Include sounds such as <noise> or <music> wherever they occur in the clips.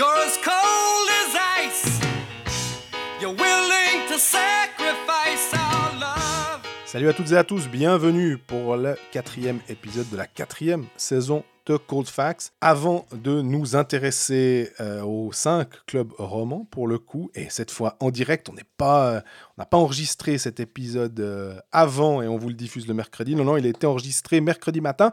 You're as cold as ice. You're willing to sacrifice our love. Salut à toutes et à tous, bienvenue pour le quatrième épisode de la quatrième saison de Cold Facts. Avant de nous intéresser euh, aux cinq clubs romans pour le coup, et cette fois en direct, on n'est pas, euh, on n'a pas enregistré cet épisode euh, avant et on vous le diffuse le mercredi. Non, non, il a été enregistré mercredi matin.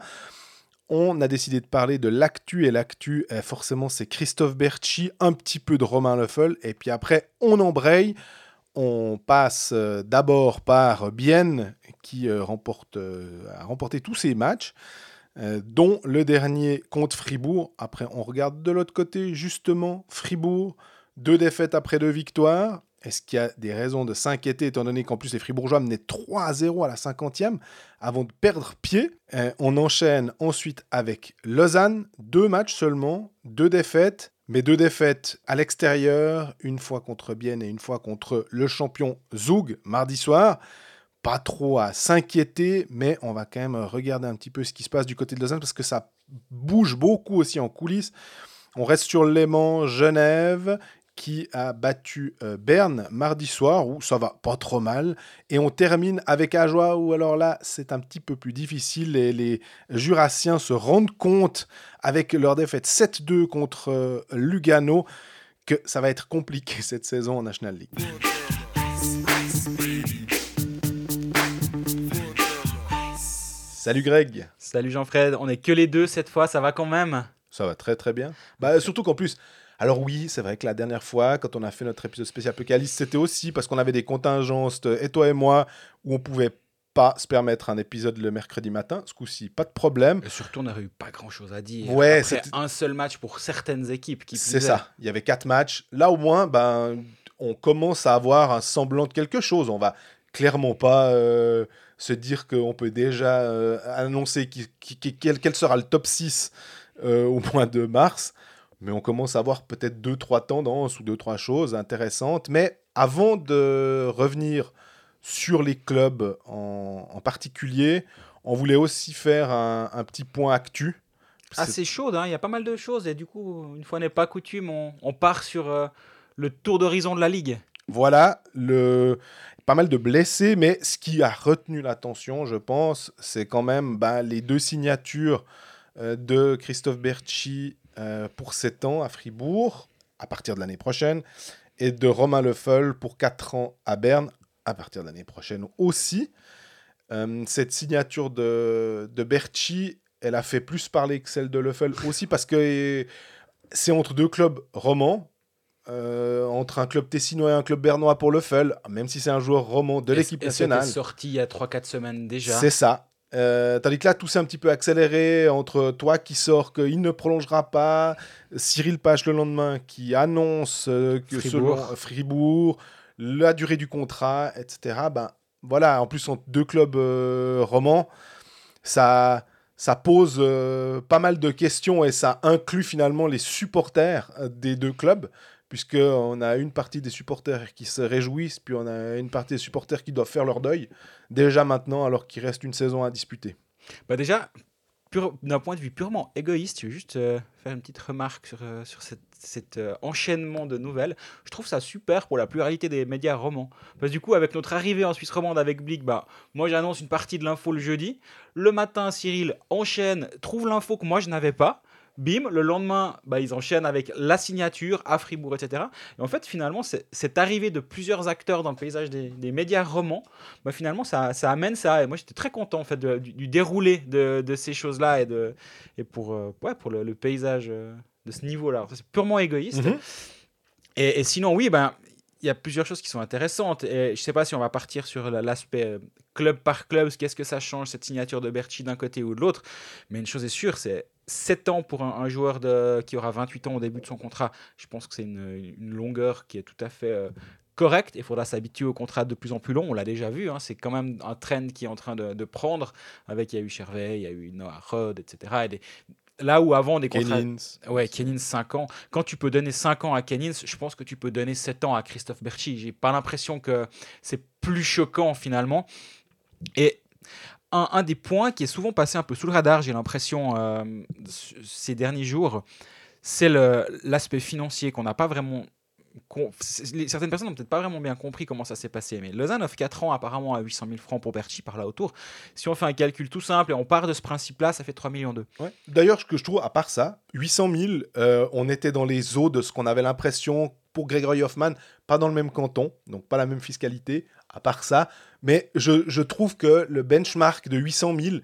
On a décidé de parler de l'actu et l'actu, euh, forcément, c'est Christophe Berchi, un petit peu de Romain Leffel, et puis après, on embraye. On passe euh, d'abord par Bienne, qui euh, remporte, a remporté tous ses matchs, dont le dernier contre Fribourg. Après, on regarde de l'autre côté, justement, Fribourg, deux défaites après deux victoires. Est-ce qu'il y a des raisons de s'inquiéter, étant donné qu'en plus les Fribourgeois menaient 3 à 0 à la 50e avant de perdre pied? Euh, On enchaîne ensuite avec Lausanne, deux matchs seulement, deux défaites, mais deux défaites à l'extérieur, une fois contre Bienne et une fois contre le champion Zug mardi soir. Pas trop à s'inquiéter, mais on va quand même regarder un petit peu ce qui se passe du côté de Lausanne parce que ça bouge beaucoup aussi en coulisses. On reste sur Léman, Genève, qui a battu euh, Berne mardi soir, où ça va pas trop mal. Et on termine avec Ajoie, où alors là, c'est un petit peu plus difficile. Et les Jurassiens se rendent compte, avec leur défaite 7-2 contre euh, Lugano, que ça va être compliqué <laughs> cette saison en National League. Salut Greg, Salut Jean-Fred, on est que les deux cette fois, ça va quand même? Ça va très très bien. Bah, surtout qu'en plus, alors oui, c'est vrai que la dernière fois, quand on a fait notre épisode spécial Apocalypse, c'était aussi parce qu'on avait des contingences, et toi et moi, où on pouvait pas se permettre un épisode le mercredi matin. Ce coup-ci, pas de problème. Et surtout, on n'aurait eu pas grand-chose à dire. Ouais, c'était- un seul match pour certaines équipes qui C'est ça. Il y avait quatre matchs. Là, au moins, ben, on commence à avoir un semblant de quelque chose. On va clairement pas euh, se dire qu'on peut déjà euh, annoncer qui- qui- qui- quel, quel sera le top 6 euh, au mois de mars. Mais on commence à avoir peut-être deux, trois tendances ou deux, trois choses intéressantes. Mais avant de revenir sur les clubs en, en particulier, on voulait aussi faire un, un petit point actu. C'est- assez chaude, hein, il y a pas mal de choses. Et du coup, une fois n'est pas coutume, on, on part sur euh, le tour d'horizon de la Ligue. Voilà, le... pas mal de blessés, mais ce qui a retenu l'attention, je pense, c'est quand même ben, les deux signatures euh, de Christophe Berchi euh, pour 7 ans à Fribourg, à partir de l'année prochaine, et de Romain Leffel pour 4 ans à Berne, à partir de l'année prochaine aussi. Euh, cette signature de, de Berchi, elle a fait plus parler que celle de Leffel aussi, parce que c'est entre deux clubs romans, euh, entre un club tessinois et un club bernois pour Leffel, même si c'est un joueur roman de l'équipe nationale. sorti il y a 3-4 semaines déjà? C'est ça. Euh, tandis que là, tout s'est un petit peu accéléré entre toi qui sors qu'il ne prolongera pas, Cyril Page le lendemain qui annonce euh, que Fribourg. selon Fribourg, la durée du contrat, etc. Ben voilà, en plus entre deux clubs euh, romans, ça, ça pose pas mal de questions et ça inclut finalement les supporters des deux clubs, puisqu'on a une partie des supporters qui se réjouissent, puis on a une partie des supporters qui doivent faire leur deuil déjà maintenant alors qu'il reste une saison à disputer. Bah déjà, d'un point de vue purement égoïste, je veux juste euh, faire une petite remarque sur, euh, sur cet cet, euh, enchaînement de nouvelles. Je trouve ça super pour la pluralité des médias romans. Parce que du coup, avec notre arrivée en Suisse romande avec Blick, bah, moi j'annonce une partie de l'info le jeudi. Le matin, Cyril enchaîne, trouve l'info que moi je n'avais pas. Bim, le lendemain, bah, ils enchaînent avec la signature à Fribourg, etc. Et en fait, finalement, cette arrivée de plusieurs acteurs dans le paysage des, des médias romans, bah, finalement, ça, ça amène ça. Et moi, j'étais très content en fait, de- du, du déroulé de, de ces choses-là et, de, et pour, euh, ouais, pour le, le paysage euh, de ce niveau-là. C'est purement égoïste. Mhm. Et, et sinon, oui, ben, il y a plusieurs choses qui sont intéressantes. Et je sais pas si on va partir sur la- l'aspect euh, club par club, qu'est-ce que ça change, cette signature de Berchi d'un côté ou de l'autre. Mais une chose est sûre, c'est 7 ans pour un, un joueur de, qui aura 28 ans au début de son contrat. Je pense que c'est une, une longueur qui est tout à fait euh, correcte. Il faudra s'habituer au contrat de plus en plus long. On l'a déjà vu. hein. C'est quand même un trend qui est en train de, de prendre. Avec, il y a eu Chervey, il y a eu Noah Rod, etc. Et des- là où avant, des contrats. Ouais, Kennins 5 ans. Quand tu peux donner 5 ans à Kennins, je pense que tu peux donner 7 ans à Christophe Berchi. J'ai pas l'impression que c'est plus choquant finalement. Et un, des points qui est souvent passé un peu sous le radar, j'ai l'impression, euh, ces derniers jours, c'est l'aspect financier qu'on n'a pas vraiment. Certaines personnes n'ont peut-être pas vraiment bien compris comment ça s'est passé, mais Lausanne offre 4 ans apparemment à 800 000 francs pour Berchi par là autour. Si on fait un calcul tout simple et on part de ce principe-là, ça fait 3 millions d'euros. Ouais. D'ailleurs, ce que je trouve, à part ça, 800 000, euh, on était dans les eaux de ce qu'on avait l'impression pour Gregory Hoffman, pas dans le même canton, donc pas la même fiscalité, à part ça. Mais je, je trouve que le benchmark de 800 000,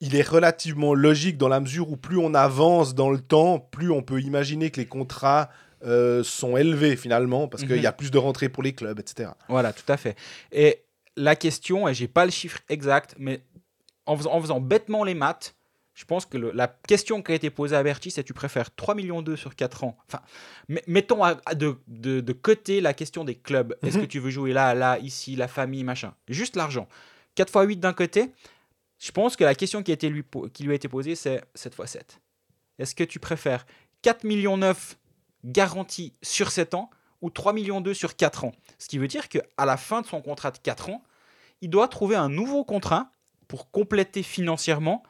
il est relativement logique dans la mesure où plus on avance dans le temps, plus on peut imaginer que les contrats euh, sont élevés finalement, parce qu'il Mhm. y a plus de rentrées pour les clubs, etc. Voilà, tout à fait. Et la question, et j'ai pas le chiffre exact, mais en faisant, en faisant bêtement les maths, je pense que le- la question qui a été posée à Berti, c'est tu préfères 3 millions d'euros sur 4 ans? Enfin, mettons à- à de, de, de côté la question des clubs. Est-ce Mhm. que tu veux jouer là, là, ici, la famille, machin? Juste l'argent. 4 x 8 d'un côté, je pense que la question qui, a été lui, qui lui a été posée, c'est 7 x 7. Est-ce que tu préfères 4 millions 9 garantis sur 7 ans ou 3 millions 2 sur 4 ans? Ce qui veut dire qu'à la fin de son contrat de 4 ans, il doit trouver un nouveau contrat pour compléter financièrement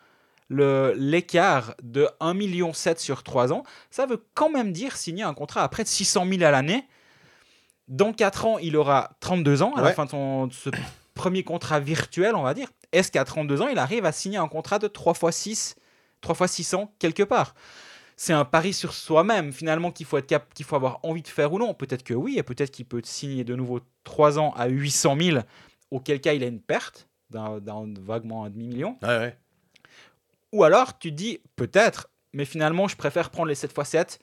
l'écart de 1,7 million sur 3 ans. Ça veut quand même dire signer un contrat à près de 600 000 à l'année. Dans 4 ans, il aura 32 ans à la Ouais. fin de, son, de ce premier contrat virtuel, on va dire. Est-ce qu'à 32 ans, il arrive à signer un contrat de 3 x 6, 3 x 600 quelque part? C'est un pari sur soi-même finalement qu'il faut être cap qu'il faut avoir envie de faire ou non. Peut-être que oui, et peut-être qu'il peut signer de nouveau 3 ans à 800 000, auquel cas il a une perte d'un d'un vaguement un demi-million. Ouais, ouais. Ou alors tu te dis peut-être, mais finalement je préfère prendre les 7 x 7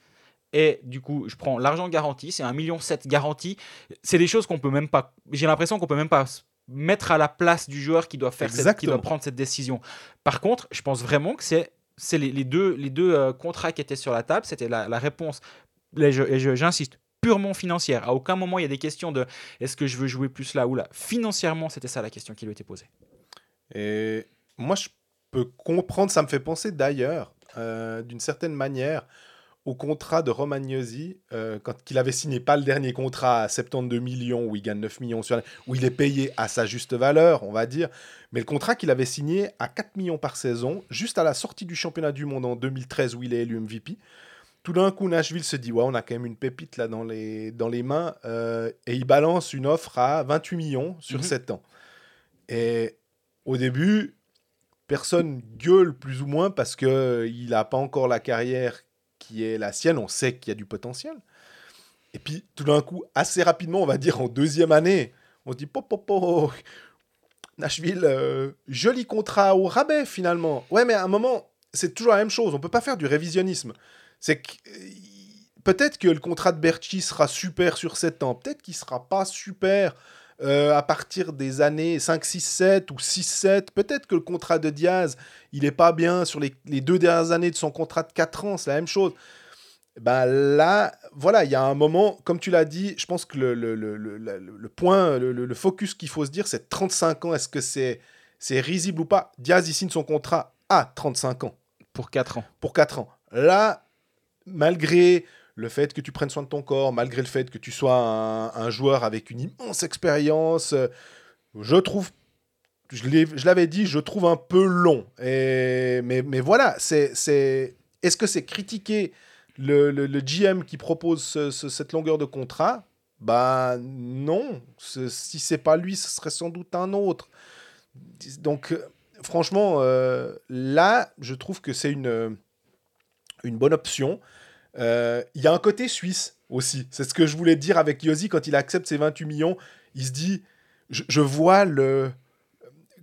et du coup je prends l'argent garanti, c'est un million 7 garanti. C'est des choses qu'on peut même pas. J'ai l'impression qu'on peut même pas mettre à la place du joueur qui doit faire cette- qui doit prendre cette décision. Par contre, je pense vraiment que c'est c'est les, les deux les deux euh, contrats qui étaient sur la table, c'était la, la réponse. Et j'insiste purement financière. À aucun moment il y a des questions de est-ce que je veux jouer plus là ou là? Financièrement, c'était ça la question qui lui était posée. Et moi, je peux comprendre, ça me fait penser d'ailleurs, euh, d'une certaine manière, au contrat de Romagnosi, euh, quand il avait signé pas le dernier contrat à 72 millions, où il gagne 9 millions sur où il est payé à sa juste valeur, on va dire, mais le contrat qu'il avait signé à 4 millions par saison, juste à la sortie du championnat du monde en 2013, où il est élu MVP. Tout d'un coup, Nashville se dit, ouais, on a quand même une pépite là dans les, dans les mains, euh, et il balance une offre à 28 millions sur Mhm. 7 ans. Et au début, personne gueule plus ou moins parce que il n'a pas encore la carrière qui est la sienne. On sait qu'il y a du potentiel. Et puis, tout d'un coup, assez rapidement, on va dire en deuxième année, on dit pop, pop, pop, Nashville, euh, joli contrat au rabais finalement. Ouais, mais à un moment, c'est toujours la même chose. On peut pas faire du révisionnisme. C'est que euh, peut-être que le contrat de Berchi sera super sur 7 ans. Peut-être qu'il sera pas super euh, à partir des années 5, 6, 7 ou 6, 7. Peut-être que le contrat de Diaz, il est pas bien sur les, les deux dernières années de son contrat de 4 ans. C'est la même chose. Ben là, voilà, il y a un moment, comme tu l'as dit, je pense que le, le, le, le, point, le, le- le focus qu'il faut se dire, c'est 35 ans. Est-ce que c'est c'est risible ou pas? Diaz, il signe son contrat à 35 ans Pour 4 ans. pour 4 ans. Là, malgré le fait que tu prennes soin de ton corps, malgré le fait que tu sois un, joueur avec une immense expérience, euh, je trouve, je l'avais dit, je trouve un peu long. Et, mais, mais voilà, c'est, c'est, est-ce que c'est critiquer le, le- GM qui propose ce- ce- cette longueur de contrat? Bah non, si c'est pas lui, ce serait sans doute un autre. Donc, euh, franchement, euh, là, je trouve que c'est une, une bonne option. Euh, Il y a un côté suisse aussi. C'est ce que je voulais dire avec Yossi quand il accepte ses 28 millions. Il se dit, je, je vois le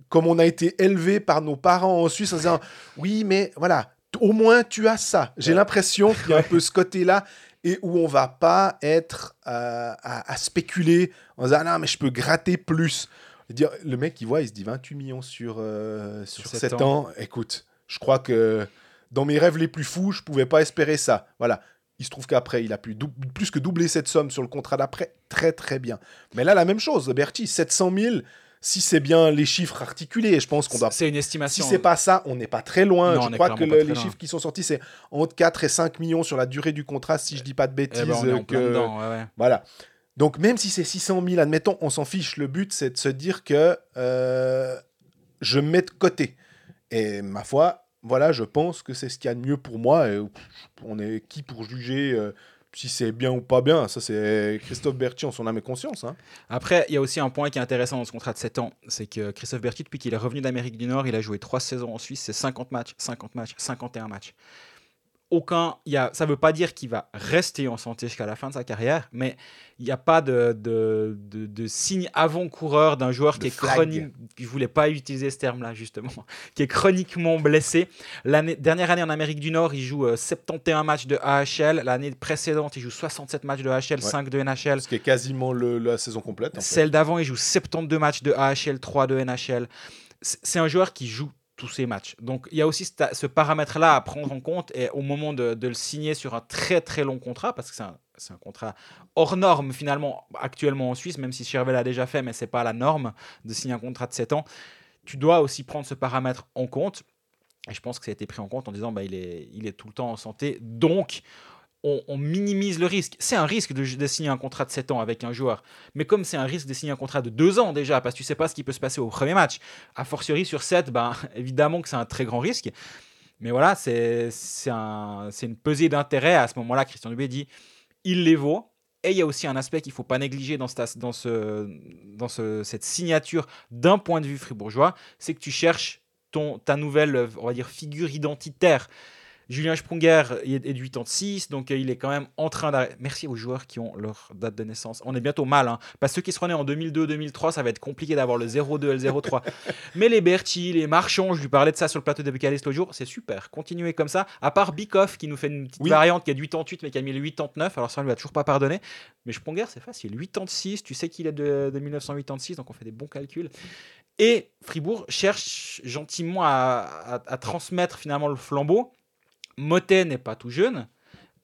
comme on a été élevé par nos parents en Suisse en disant oui mais voilà au moins tu as ça j'ai Ouais. l'impression qu'il y a un <laughs> peu ce côté là et où on va pas être euh, à, à spéculer en disant ah non mais je peux gratter plus dire, le mec il voit il se dit 28 millions sur, euh, sur, Sur 7 sept ans. écoute je crois que dans mes rêves les plus fous je pouvais pas espérer ça voilà il se trouve qu'après, il a pu plus que doubler cette somme sur le contrat d'après. Très, très bien. Mais là, la même chose. Berti, 700 000, si c'est bien les chiffres articulés, je pense qu'on doit C'est une si estimation. c'est pas ça, on n'est pas très loin. Non, je crois que le- les loin. chiffres qui sont sortis, c'est entre 4 et 5 millions sur la durée du contrat, si je dis pas de Eh bêtises. ben, on est en que- plein dedans, ouais, ouais. Voilà. Donc même si c'est 600 000, admettons, on s'en fiche. Le but, c'est de se dire que euh, je mets de côté. Et ma foi, voilà, je pense que c'est ce qu'il y a de mieux pour moi. Et on est qui pour juger euh, si c'est bien ou pas bien Ça, c'est Christophe Berti en son âme et conscience. hein. Après, il y a aussi un point qui est intéressant dans ce contrat de 7 ans, c'est que Christophe Berti, depuis qu'il est revenu d'Amérique du Nord, il a joué 3 saisons en Suisse, c'est 50 matchs, 50 matchs, 51 matchs. Aucun, y a, ça ne veut pas dire qu'il va rester en santé jusqu'à la fin de sa carrière, mais il n'y a pas de, de, de, de signe avant-coureur d'un joueur qui est chronique. Je voulais pas utiliser ce terme-là, justement. <laughs> Qui est chroniquement blessé. L'année, dernière année en Amérique du Nord, il joue euh, 71 matchs de AHL. L'année précédente, il joue 67 matchs de AHL, 5 de NHL. Ce qui est quasiment le- la saison complète. en fait. Celle d'avant, il joue 72 matchs de AHL, 3 de NHL. C'est un joueur qui joue tous ses matchs. Donc il y a aussi ce, paramètre-là à prendre en compte et au moment de, le signer sur un très très long contrat, parce que c'est un, contrat hors norme finalement actuellement en Suisse, même si Chervel l'a déjà fait, mais c'est pas la norme de signer un contrat de 7 ans. Tu dois aussi prendre ce paramètre en compte. Et je pense que ça a été pris en compte en disant bah, il est tout le temps en santé. Donc, on, minimise le risque. C'est un risque de, signer un contrat de 7 ans avec un joueur. Mais comme c'est un risque de signer un contrat de 2 ans déjà, parce que tu sais pas ce qui peut se passer au premier match, a fortiori sur 7, ben, <laughs> évidemment que c'est un très grand risque. Mais voilà, c'est c'est un, c'est une pesée d'intérêt. À ce moment-là, Christian Dubé dit il les vaut. Et il y a aussi un aspect qu'il ne faut pas négliger dans, cette, dans, ce, dans ce, cette signature d'un point de vue fribourgeois, c'est que tu cherches ton, ta nouvelle, on va dire, figure identitaire. Julien Sprunger est est de 86, donc euh, il est quand même en train d'arrêter. Merci aux joueurs qui ont leur date de naissance. On est bientôt mal, hein. Parce que ceux qui seront nés en 2002-2003, ça va être compliqué d'avoir le 02 et le 03. <laughs> Mais les Berti, les Marchands, je lui parlais de ça sur le plateau de Bucarest l'autre jour, c'est super. Continuez comme ça. À part Bikoff qui nous fait une petite Oui. variante qui a du 88 mais qui a mis le 89, alors ça on lui a toujours pas pardonné. Mais Sprunger, c'est facile. 86, tu sais qu'il est de, de 1986, donc on fait des bons calculs. Et Fribourg cherche gentiment à, à- à transmettre finalement le flambeau. Motet n'est pas tout jeune.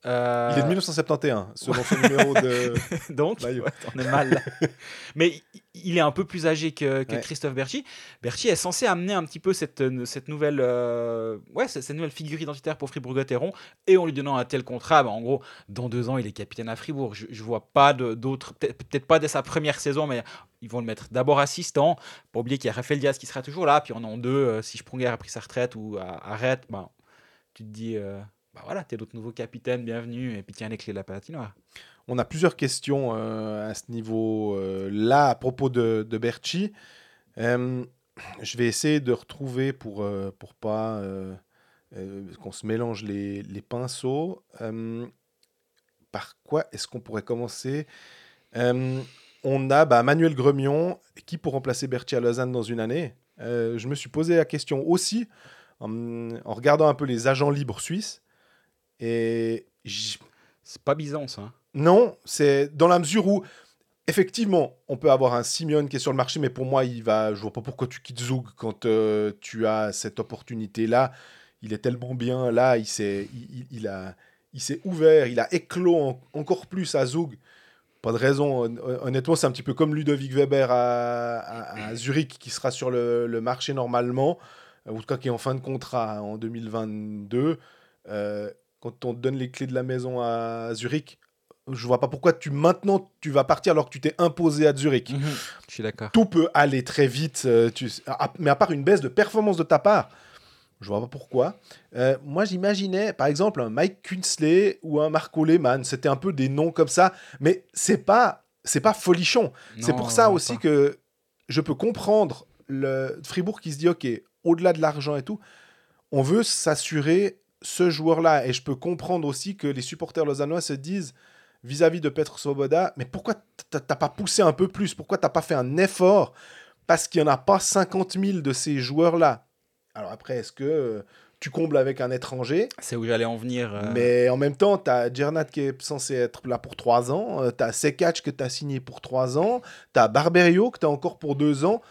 Euh, Il est de 1971, selon son numéro de. <laughs> donc, ouais, on est mal. là. <laughs> Mais il est un peu plus âgé que, que Ouais. Christophe Berchi. Berchi est censé amener un petit peu cette, cette nouvelle, euh, ouais, cette, cette nouvelle figure identitaire pour Fribourg-Gotteron. Et en lui donnant un tel contrat, bah, en gros, dans deux ans, il est capitaine à Fribourg. Je, je vois pas d'autres, peut-être pas dès sa première saison, mais ils vont le mettre d'abord assistant. Pas oublier qu'il y a Raphaël Diaz qui sera toujours là. Puis en an deux, euh, si Sprunger a pris sa retraite ou a- arrête, bah, tu te dis. euh, bah voilà, t'es notre nouveau capitaine, bienvenue, et puis tiens les clés de la patinoire. On a plusieurs questions euh, à ce niveau-là à propos de, de Berchi. Je vais essayer de retrouver pour euh, pour pas euh, qu'on se mélange les, pinceaux. Par quoi est-ce qu'on pourrait commencer? On a bah, Manuel Gremion qui pour remplacer Berchi à Lausanne dans une année. Je me suis posé la question aussi en, en regardant un peu les agents libres suisses. Et C'est pas Byzance, hein. non, c'est dans la mesure où, effectivement, on peut avoir un Simeone qui est sur le marché, mais pour moi, il va. Je vois pas pourquoi tu quittes Zug quand euh, tu as cette opportunité-là. Il est tellement bien là, il s'est, il, a, il s'est ouvert, il a éclos en- encore plus à Zug. Pas de raison. hon- Honnêtement, c'est un petit peu comme Ludovic Weber à, à- à Zurich qui sera sur le, le marché normalement, ou en tout cas qui est en fin de contrat en 2022. Euh, quand on te donne les clés de la maison à Zurich, je vois pas pourquoi tu maintenant tu vas partir alors que tu t'es imposé à Zurich. Je suis d'accord. Tout peut aller très vite, euh, tu- à- mais à part une baisse de performance de ta part, je vois pas pourquoi. Euh, moi, j'imaginais, par exemple, un Mike Kunsley ou un Marco Lehmann. C'était un peu des noms comme ça, mais c'est pas, c'est pas folichon. C'est pour ça aussi pas. que je peux comprendre le Fribourg qui se dit ok, au-delà de l'argent et tout, on veut s'assurer ce joueur-là. Et je peux comprendre aussi que les supporters lausannois se disent vis-à-vis de Petr Svoboda, mais pourquoi t'as pas poussé un peu plus? Pourquoi t'as pas fait un effort? Parce qu'il n'y en a pas 50 000 de ces joueurs-là. Alors après, est-ce que euh, tu combles avec un étranger? C'est où j'allais en venir. euh, mais en même temps, tu as Gernat qui est censé être là pour 3 ans, tu as Sekac que tu as signé pour 3 ans, tu as Barberio que tu as encore pour 2 ans,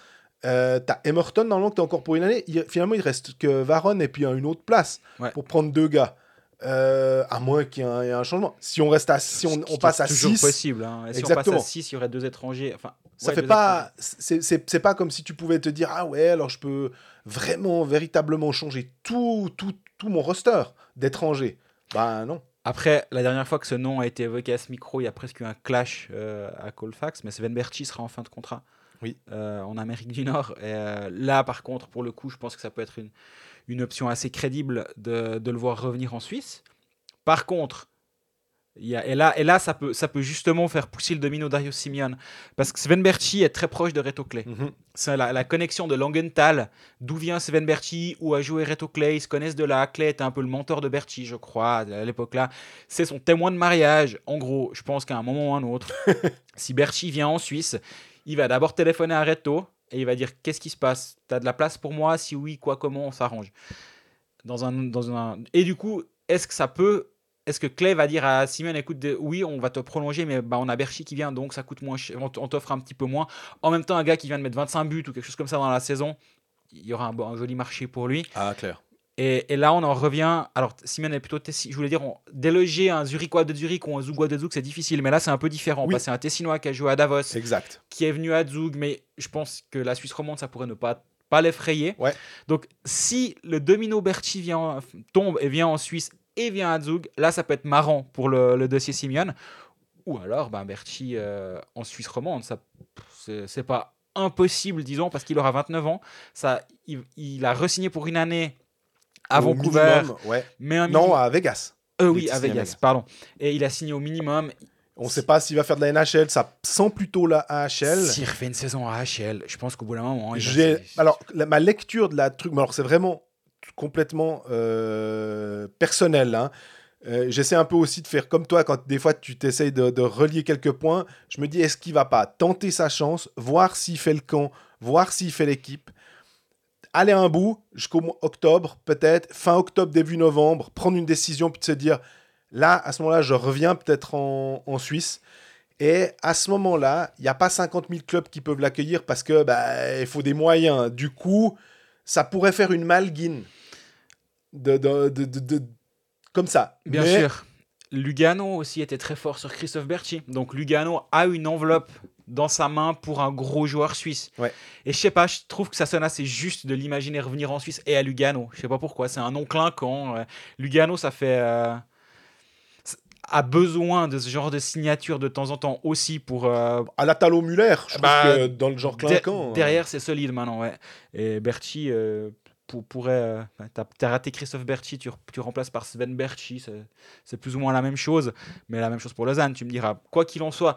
euh, tu as Emerton normalement que tu as encore pour une année. Il- finalement, il reste que Varon et puis hein, une autre place Ouais. pour prendre deux gars. Euh, à moins qu'il y ait un, changement. Si on reste à si on, on passe à toujours 6, possible. hein. Et si Exactement. on passe à 6, il y aurait deux étrangers. Enfin, ça ouais, fait pas c'est pas comme si tu pouvais te dire ah ouais alors je peux vraiment véritablement changer tout tout, tout mon roster d'étrangers. Bah non. Après, la dernière fois que ce nom a été évoqué à ce micro, il y a presque eu un clash euh, à Colfax, mais Sven Berchi sera en fin de contrat. Oui. euh, en Amérique du Nord. Et, euh, là, par contre, pour le coup, je pense que ça peut être une, une option assez crédible de, de le voir revenir en Suisse. Par contre, il y a, et là, et là ça, peut, ça peut justement faire pousser le domino Dario Simeon. Parce que Sven Berchi est très proche de Reto Clay. Mhm. C'est la, la connexion de Langenthal, d'où vient Sven Berchi, où a joué Reto Clay, ils se connaissent de là. Clay était un peu le mentor de Berchi, je crois, à l'époque-là. C'est son témoin de mariage. En gros, je pense qu'à un moment ou un autre, <laughs> si Berchi vient en Suisse, il va d'abord téléphoner à Reto et il va dire Qu'est-ce qui se passe? T'as de la place pour moi? Si oui, quoi, comment on s'arrange? Dans un, dans un... Et du coup, est-ce que ça peut. Est-ce que Clay va dire à Simon écoute, oui, on va te prolonger, mais bah, on a Berchi qui vient, donc ça coûte moins on on t'offre un petit peu moins. En même temps, un gars qui vient de mettre 25 buts ou quelque chose comme ça dans la saison, il y aura un joli marché pour lui. Ah, clair. Et, et là, on en revient. Alors, Simon est plutôt. Tessi- Je voulais dire, on, déloger un Zurichois de Zurich ou un Zougois de Zug, c'est difficile. Mais là, c'est un peu différent. Oui. C'est un Tessinois qui a joué à Davos, Exact. qui est venu à Zug. Mais je pense que la Suisse romande, ça pourrait ne pas, pas l'effrayer. Ouais. Donc, si le domino Berchi vient, en- tombe et vient en Suisse et vient à Zug, là, ça peut être marrant pour le, le dossier Simeon. Ou alors, ben, Berchi euh, en Suisse romande, ça, c'est pas impossible, disons, parce qu'il aura 29 ans. Ça, il, il a re-signé pour une année à Au Vancouver, minimum, ouais. mais un Non, à Vegas. Euh, oui, à Vegas, pardon. Et il a signé au minimum. On ne sait pas s'il va faire de la NHL. Ça sent plutôt la AHL. S'il refait une saison à HL, je pense qu'au bout d'un moment. J'ai- Alors, la- ma lecture de la truc, mais alors c'est vraiment complètement euh, personnel. hein. Euh, J'essaie un peu aussi de faire comme toi quand des fois tu t'essayes de, de relier quelques points. Je me dis, est-ce qu'il va pas tenter sa chance, voir s'il fait le camp, voir s'il fait l'équipe, aller un bout jusqu'au mois octobre, peut-être, fin octobre, début novembre, prendre une décision puis de se dire, là, à ce moment-là, je reviens peut-être en, en Suisse. Et à ce moment-là, il n'y a pas 50 000 clubs qui peuvent l'accueillir parce que bah, il faut des moyens. Du coup, ça pourrait faire une malguine. De, de, de, de- comme ça. Bien Mais- sûr. Lugano aussi était très fort sur Christophe Berchi. Donc Lugano a une enveloppe dans sa main pour un gros joueur suisse. Ouais. Et je sais pas, je trouve que ça sonne assez juste de l'imaginer revenir en Suisse et à Lugano. Je sais pas pourquoi, c'est un nom clinquant. euh. Lugano, ça fait euh, a besoin de ce genre de signature de temps en temps aussi pour euh, À la Talo Muller, je trouve Bah, que dans le genre clinquant. euh, derrière, c'est solide maintenant, ouais. Et Berchi euh, pour- pourrait. euh, t'as, t'as raté Christophe Berchi, tu, tu remplaces par Sven c'est, c'est plus ou moins la même chose, mais la même chose pour Lausanne, tu me diras. Quoi qu'il en soit,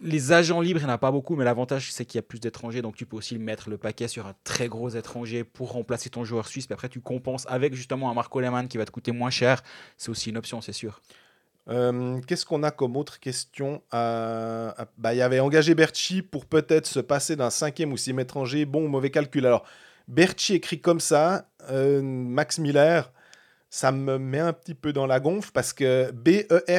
les agents libres, il n'y en a pas beaucoup, mais l'avantage, c'est qu'il y a plus d'étrangers, donc tu peux aussi mettre le paquet sur un très gros étranger pour remplacer ton joueur suisse, puis après, tu compenses avec justement un Marco Lehmann qui va te coûter moins cher. C'est aussi une option, c'est sûr. Euh, Qu'est-ce qu'on a comme autre question bah, Il y avait engagé Berchi pour peut-être se passer d'un cinquième ou sixième étranger. Bon, mauvais calcul. Alors, Berchi écrit comme ça, euh, Max Miller, ça me met un petit peu dans la gonfle parce que B-E-R-T-S-C-H-I,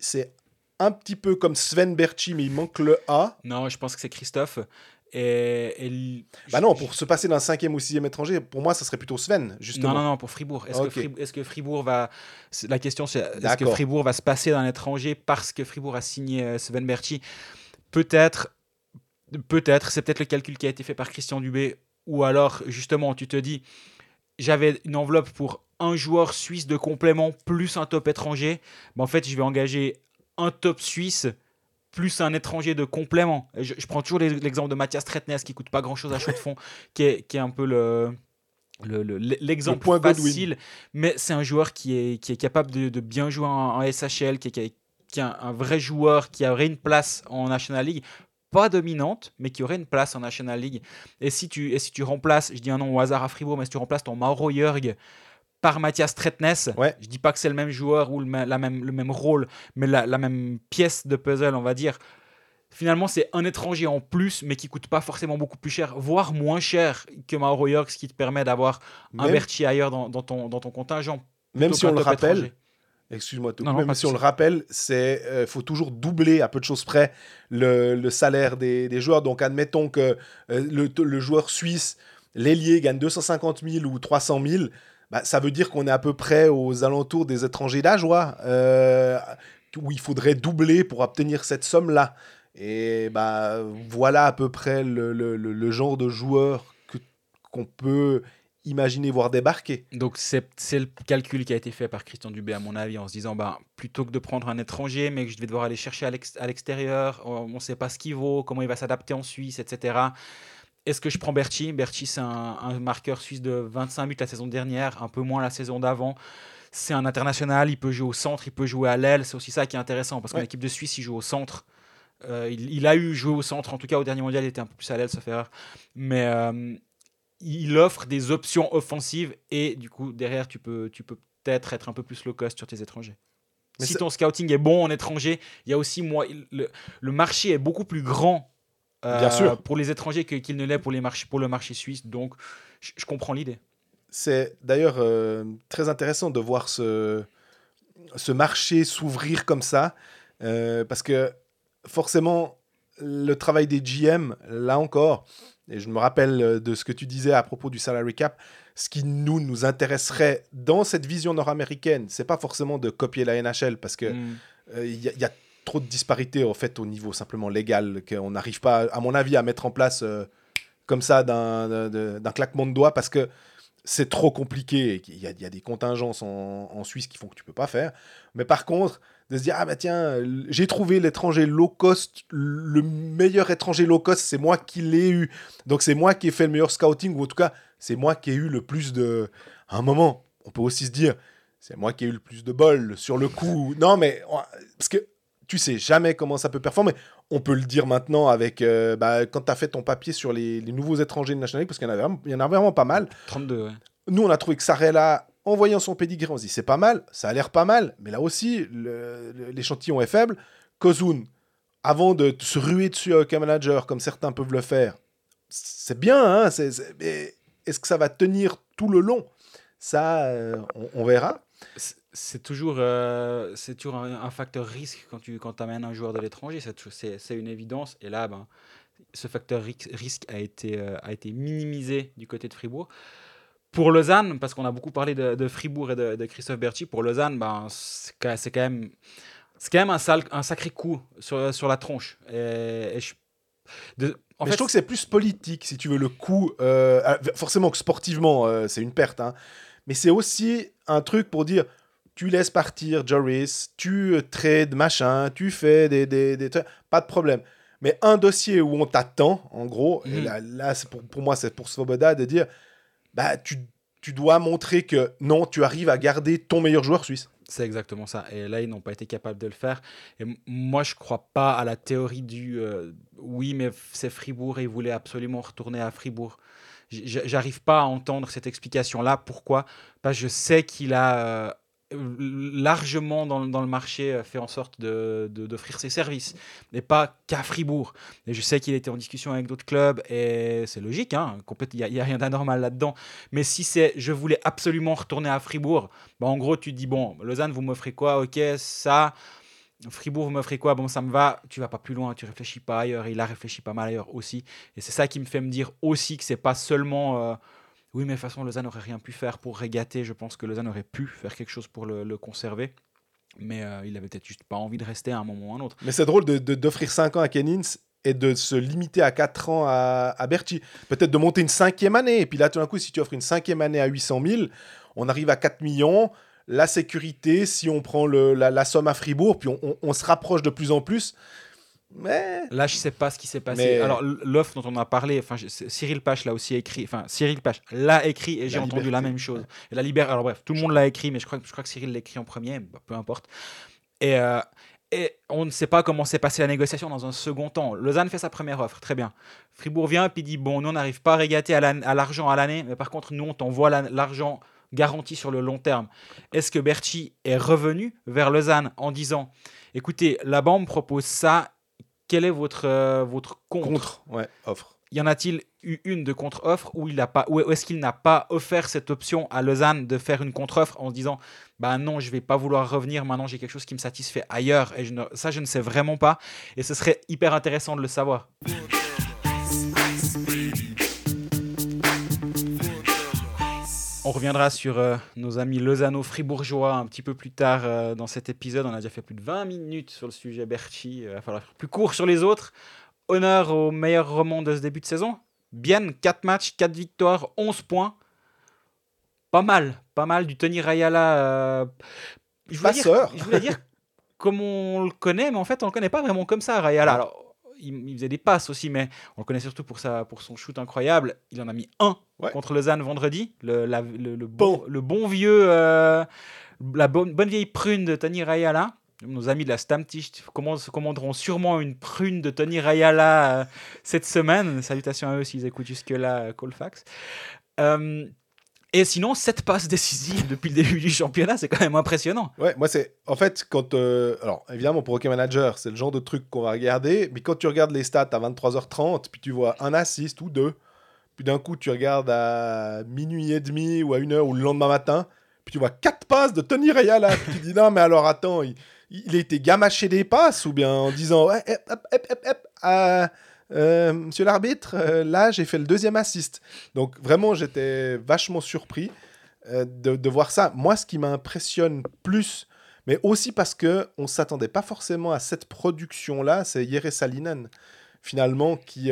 c'est un petit peu comme Sven Berchi, mais il manque le A. Non, je pense que c'est Christophe. Et, Bah non, pour se passer d'un cinquième ou sixième étranger, pour moi, ça serait plutôt Sven, justement. Non, non, non, pour Fribourg. Est-ce que, Frib- est-ce que Fribourg va. c'est- La question, c'est est-ce que. Fribourg va se passer d'un étranger parce que Fribourg a signé euh, Sven Berchi Peut-être. Peut-être. C'est peut-être le calcul qui a été fait par Christian Dubé. Ou alors, justement, tu te dis j'avais une enveloppe pour un joueur suisse de complément plus un top étranger. Mais en fait, je vais engager un top suisse plus un étranger de complément. Je, je prends toujours l'exemple de Mathias Tretnes qui coûte pas grand-chose à chaud de fond, <laughs> qui est, qui est un peu le le- le- l'exemple Le point Godwin. facile, mais c'est un joueur qui est, qui est capable de, de bien jouer en, en SHL, qui est, qui est- qui est un, un vrai joueur qui aurait une place en National League, pas dominante, mais qui aurait une place en National League. Et si tu, et si tu remplaces, je dis un nom au hasard à Fribourg, mais si tu remplaces ton Mauro Jörg par Mathias Tretnes, Ouais. je dis pas que c'est le même joueur ou le, la même, le même rôle, mais la, la même pièce de puzzle, on va dire. Finalement, c'est un étranger en plus, mais qui coûte pas forcément beaucoup plus cher, voire moins cher que Mauro Jörg, ce qui te permet d'avoir un Berti ailleurs dans, dans ton, dans ton contingent. même si on le rappelle, étranger. Excuse-moi. Non, même si on le rappelle, c'est euh, faut toujours doubler à peu de choses près le, le salaire des, des joueurs. Donc admettons que euh, le, le joueur suisse, l'ailier, gagne 250 000 ou 300 000. Bah, ça veut dire qu'on est à peu près aux alentours des étrangers d'Ajoie, euh, où il faudrait doubler pour obtenir cette somme-là. Et bah, voilà à peu près le, le- le- genre de joueur qu'on peut imaginer voir débarquer. Donc c'est le calcul qui a été fait par Christian Dubé à mon avis en se disant bah plutôt que de prendre un étranger mais que je vais devoir aller chercher à l'extérieur, on ne sait pas ce qu'il vaut, comment il va s'adapter en Suisse, etc. Est-ce que je prends Berchi Berchi c'est un, un marqueur suisse de 25 buts la saison dernière, un peu moins la saison d'avant. C'est un international, il peut jouer au centre, il peut jouer à l'aile, c'est aussi ça qui est intéressant parce qu'en équipe de Suisse il joue au centre. Euh, il, il a eu joué au centre, en tout cas au dernier mondial il était un peu plus à l'aile sauf erreur. Mais euh, il offre des options offensives et du coup derrière tu peux tu peux peut-être être un peu plus low cost sur tes étrangers. Mais si ton scouting est bon en étranger, il y a aussi moi le, le marché est beaucoup plus grand euh, Bien sûr. pour les étrangers qu'il ne l'est pour les marchés pour le marché suisse. Donc je, comprends l'idée. C'est d'ailleurs euh, très intéressant de voir ce, ce marché s'ouvrir comme ça, euh, parce que forcément, le travail des GM, là encore, et je me rappelle euh, de ce que tu disais à propos du salary cap, ce qui nous, nous intéresserait dans cette vision nord-américaine, c'est pas forcément de copier la NHL, parce que Mm. euh, y, a- il y a trop de disparités en fait au niveau simplement légal qu'on n'arrive pas, à mon avis, à mettre en place euh, comme ça d'un claquement de doigts parce que c'est trop compliqué. qu'il y, a- il y a des contingences en, Suisse qui font que tu peux pas faire. Mais par contre, de se dire ah bah tiens, j'ai trouvé l'étranger low cost, le meilleur étranger low cost, c'est moi qui l'ai eu. Donc c'est moi qui ai fait le meilleur scouting ou en tout cas c'est moi qui ai eu le plus de. À un moment, on peut aussi se dire c'est moi qui ai eu le plus de bol sur le coup. Non mais parce que tu sais jamais comment ça peut performer. On peut le dire maintenant avec euh, bah, quand tu as fait ton papier sur les, les nouveaux étrangers de National League, parce qu'il y, en a vraiment- il y en a vraiment pas mal. 32. ouais. Nous, on a trouvé que Sarella, en voyant son pedigree, on se dit c'est pas mal, ça a l'air pas mal, mais là aussi, l'échantillon est faible. Kozun, avant de se ruer dessus avec un manager, comme certains peuvent le faire, c'est bien, hein, est-ce que ça va tenir tout le long? Ça, euh, on, on verra. C'est- toujours, euh, c'est toujours un, un facteur risque quand tu quand amènes un joueur de l'étranger. C'est une évidence. Et là, ben, ce facteur ri- risque a été, euh, a été minimisé du côté de Fribourg. Pour Lausanne, parce qu'on a beaucoup parlé de, de Fribourg et de, de Christophe Berchi, pour Lausanne, ben, c'est quand c'est quand même, c'est quand même un, sale- un sacré coup sur, sur la tronche. Et, et je- de- en mais fait, je trouve que c'est plus politique, si tu veux, le coup. euh, ah, forcément que sportivement, c'est une perte. hein. Mais c'est aussi un truc pour dire tu laisses partir Joris, tu euh, trades, machin, tu fais des, des, des pas de problème. Mais un dossier où on t'attend, en gros, et Mhm. là, pour, pour moi, c'est pour Svoboda de dire bah, tu, tu dois montrer que non, tu arrives à garder ton meilleur joueur suisse. C'est exactement ça. Et là, ils n'ont pas été capables de le faire. Et moi, je crois pas à la théorie du euh, oui, mais c'est Fribourg et ils voulaient absolument retourner à Fribourg. J'arrive pas à entendre cette explication-là. Pourquoi? Parce que je sais qu'il a euh, largement dans, dans le marché euh, fait en sorte de- de- d'offrir ses services, et pas qu'à Fribourg. Et je sais qu'il était en discussion avec d'autres clubs, et c'est logique, hein, il n'y a, rien d'anormal là-dedans. Mais si c'est je voulais absolument retourner à Fribourg, bah, en gros, tu dis, bon, Lausanne, vous m'offrez quoi? Ok, ça. Fribourg, vous m'offrez quoi? Bon, ça me va. Tu vas pas plus loin, tu réfléchis pas ailleurs. Il a réfléchi pas mal ailleurs aussi. Et c'est ça qui me fait me dire aussi que c'est pas seulement. euh, oui, mais de toute façon, Lausanne n'aurait rien pu faire pour régater. Je pense que Lausanne aurait pu faire quelque chose pour le, le conserver. Mais euh, il avait peut-être juste pas envie de rester à un moment ou à un autre. Mais c'est drôle de- de- d'offrir 5 ans à Kennings et de se limiter à 4 ans à, à Berti. Peut-être de monter une cinquième année. Et puis là, tout d'un coup, si tu offres une cinquième année à 800 000, on arrive à 4 millions. La sécurité, si on prend le- la, somme à Fribourg, puis on- on se rapproche de plus en plus. Mais Là, je sais pas ce qui s'est passé. Mais- Alors, l'offre dont on a parlé, enfin, Cyril Pache l'a aussi écrit. Enfin, Cyril Pache l'a écrit et j'ai entendu la même chose. Et la liberté. Alors bref, tout le monde l'a écrit, mais je crois, que- je crois que Cyril l'a écrit en premier. bah, peu importe. Et, euh, et on ne sait pas comment s'est passée la négociation dans un second temps. Lausanne fait sa première offre, très bien. Fribourg vient et puis dit bon, nous on n'arrive pas à régater à la- à l'argent à l'année, mais par contre nous on t'envoie la- l'argent garanti sur le long terme. Est-ce que Berchi est revenu vers Lausanne en disant écoutez, la banque me propose ça, quel est votre, euh, votre contre, contre, ouais, offre. Y en a-t-il eu une de contre-offre où, il n'a pas, ou est-ce qu'il n'a pas offert cette option à Lausanne de faire une contre-offre en se disant bah non, je vais pas vouloir revenir, maintenant j'ai quelque chose qui me satisfait ailleurs et je ne- ça je ne sais vraiment pas et ce serait hyper intéressant de le savoir. On reviendra sur euh, nos amis lausanno-fribourgeois un petit peu plus tard euh, dans cet épisode. On a déjà fait plus de 20 minutes sur le sujet Berchi. Il va falloir faire plus court sur les autres. Honneur au meilleur roman de ce début de saison. Bien, 4 matchs, 4 victoires, 11 points. pas mal, pas mal du Tony Rayala. euh, je voulais dire- Passeur. je voulais dire <laughs> comme on le connaît, mais en fait, on le connaît pas vraiment comme ça, Rayala. Alors, il, il faisait des passes aussi, mais on le connaît surtout pour, sa, pour son shoot incroyable. Il en a mis un Ouais. contre Lausanne vendredi. Le, la- le, le bon, Bon. le bon vieux, euh, la bonne, bonne vieille prune de Tony Rayala. Nos amis de la se commanderont sûrement une prune de Tony Rayala euh, cette semaine. Salutations à eux s'ils écoutent jusque-là euh, Colfax. Euh, et sinon, 7 passes décisives depuis le début du championnat, c'est quand même impressionnant. Ouais, moi c'est en fait quand euh, alors évidemment pour Hockey Manager c'est le genre de truc qu'on va regarder, mais quand tu regardes les stats à 23h30 puis tu vois un assist ou deux, puis d'un coup tu regardes à minuit et demi ou à une heure ou le lendemain matin, puis tu vois quatre passes de Tony Rayala, puis tu dis non mais alors attends il, a été gamaché des passes ou bien en disant hop, hop, hop, hop, euh, euh, monsieur l'arbitre euh, là j'ai fait le deuxième assist donc vraiment j'étais vachement surpris euh, de, voir ça. Moi, ce qui m'impressionne plus, mais aussi parce que on s'attendait pas forcément à cette production-là, c'est Jere Salinen, finalement, qui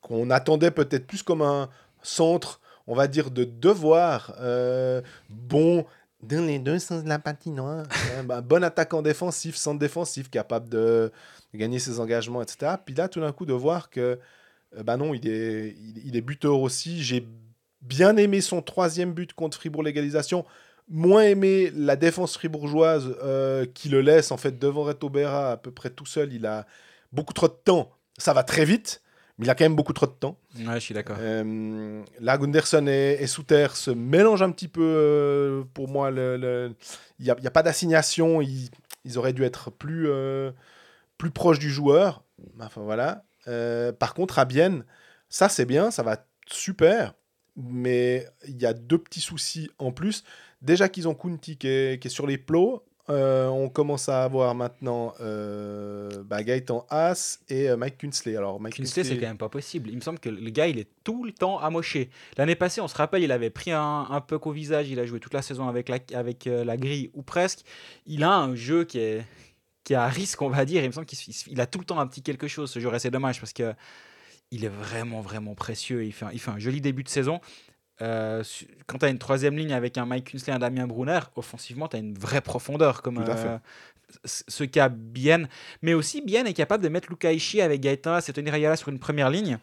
qu'on attendait peut-être plus comme un centre, on va dire, de devoir bon dans les deux sens de la patinoire, <laughs> bon attaquant défensif, centre défensif, capable de, de gagner ses engagements, etc. Puis là, tout d'un coup, de voir que, euh, bah non, il est, il, il est buteur aussi. J'ai bien aimé son troisième but contre Fribourg l'égalisation. Moins aimé la défense fribourgeoise euh, qui le laisse en fait devant Reto Berra à peu près tout seul. Il a beaucoup trop de temps. Ça va très vite, mais il a quand même beaucoup trop de temps. Ouais, je suis d'accord. Euh, là, Gunderson et, et Souter se mélangent un petit peu euh, pour moi. le- le- Il n'y a, il pas d'assignation. Ils, ils auraient dû être plus, plus proches du joueur. Enfin voilà. Euh, par contre, à Bienne, ça c'est bien, ça va super. Mais il y a deux petits soucis en plus. Déjà qu'ils ont Kunti qui est, qui est sur les plots. Euh, on commence à avoir maintenant euh, bah, Gaëtan Haas et euh, Mike Kunsley. Alors, Mike Kinsley, c'est quand même pas possible. Il me semble que le gars, il est tout le temps amoché. L'année passée, on se rappelle, il avait pris un, un puck au visage. Il a joué toute la saison avec la, avec, la grille, ou presque. Il a un jeu qui est, qui est à risque, on va dire. Il me semble qu'il a tout le temps un petit quelque chose, ce joueur. Et c'est dommage parce que il est vraiment, vraiment précieux. Il fait un, il fait un joli début de saison. Euh, quand tu as une troisième ligne avec un Mike Kunsley et un Damien Brunner, offensivement, tu as une vraie profondeur, comme euh, ce qu'a Bien. Mais aussi, Bien est capable de mettre Luca Ishii avec Gaëtan et Tony Rayala sur une première ligne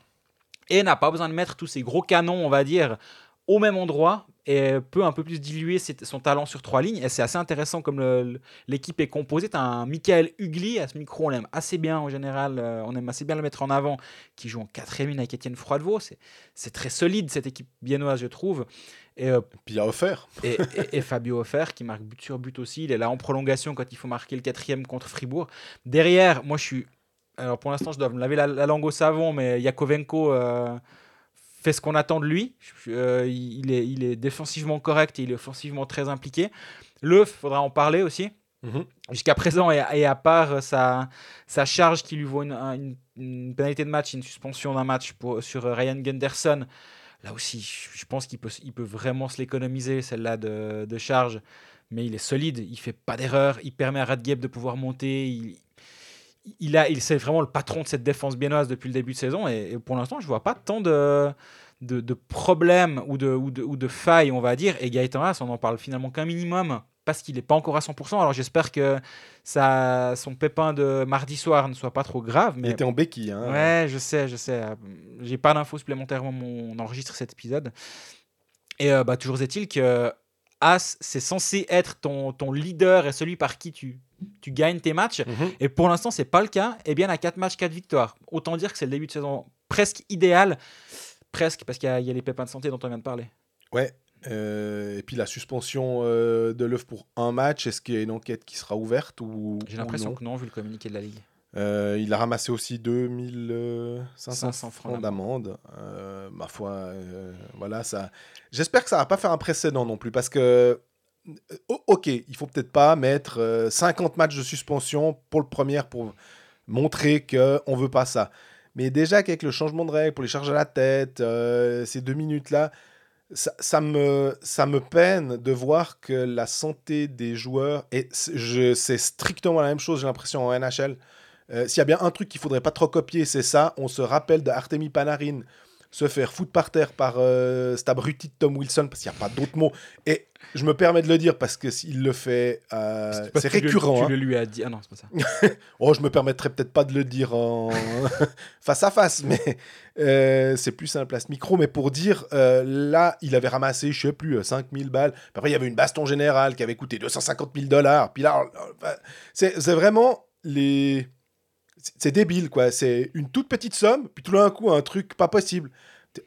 et n'a pas besoin de mettre tous ces gros canons, on va dire, au même endroit et peut un peu plus diluer son talent sur trois lignes. Et c'est assez intéressant comme l'équipe est composée. Tu as un Michael Hugli, à ce micro, on l'aime assez bien en général, euh, on aime assez bien le mettre en avant, qui joue en quatrième ligne avec Étienne Froidevaux. C'est- très solide cette équipe biennoise, je trouve. Et, euh, Puis il a offert. et, et- et Fabio Offer qui marque but sur but aussi. Il est là en prolongation quand il faut marquer le quatrième contre Fribourg. Derrière, moi je suis. Alors pour l'instant, je dois me laver la, la langue au savon, mais Yakovenko euh, fait ce qu'on attend de lui. Euh, il, est, il est défensivement correct et il est offensivement très impliqué. Le, faudra en parler aussi. Mhm. Jusqu'à présent, et, et à part sa, sa charge qui lui vaut une, un- une- une pénalité de match, une suspension d'un match pour, sur euh, Ryan Gunderson, là aussi, je je pense qu'il peut, il peut vraiment se l'économiser, celle-là de, de charge. Mais il est solide, il fait pas d'erreur, il permet à Radgeb de pouvoir monter. Il, il, a, il c'est vraiment le patron de cette défense biennoise depuis le début de saison. Et, et pour l'instant, je vois pas tant de, de, de problèmes ou de, ou, de, ou de failles, on va dire. Et Gaëtan Haas, on en parle finalement qu'un minimum parce qu'il n'est pas encore à 100%. Alors j'espère que ça, son pépin de mardi soir ne soit pas trop grave. Il Mais était en béquille. Hein. Ouais, je sais, je sais. J'ai pas d'infos supplémentaires au moment où on enregistre cet épisode. Et euh, bah, toujours est-il que As, c'est censé être ton, ton leader et celui par qui tu, tu gagnes tes matchs. Mhm. Et pour l'instant, c'est pas le cas. Et bien, à 4 matchs, 4 victoires. Autant dire que c'est le début de saison presque idéal. Presque, parce qu'il y, a- il y a les pépins de santé dont on vient de parler. Ouais. Euh, et puis la suspension euh, de l'œuf pour un match, est-ce qu'il y a une enquête qui sera ouverte ou J'ai l'impression que non, vu le communiqué de la Ligue. Euh, Il a ramassé aussi 2500 500 francs francs d'amende. Euh, ma foi, euh, voilà ça. J'espère que ça va pas faire un précédent non plus parce que ok, il faut peut-être pas mettre euh, 50 matchs de suspension pour le premier pour montrer que on veut pas ça. Mais déjà qu'avec le changement de règle pour les charges à la tête, ces deux minutes là, ça, ça me, ça me peine de voir que la santé des joueurs, et c'est strictement la même chose, j'ai l'impression, en NHL. Euh, S'il y a bien un truc qu'il faudrait pas trop copier, c'est ça. On se rappelle de Artemi Panarin, se faire foutre par terre par euh, cet abruti de Tom Wilson, parce qu'il n'y a pas d'autre mot. Et je me permets de le dire parce que s'il le fait, euh, C'est tu le- récurrent. Tu hein. le lui as dit. Ah non, c'est pas ça. <laughs> Oh, je me permettrai peut-être pas de le dire en <laughs> face à face, mais euh, c'est plus simple à ce micro. Mais pour dire, là, il avait ramassé, je sais plus, euh, 5000 balles. Après, il y avait une baston générale qui avait coûté 250 000 dollars. Puis là, euh, enfin, c'est c'est vraiment les. C'est- débile, quoi. C'est une toute petite somme, puis tout d'un coup, un truc pas possible.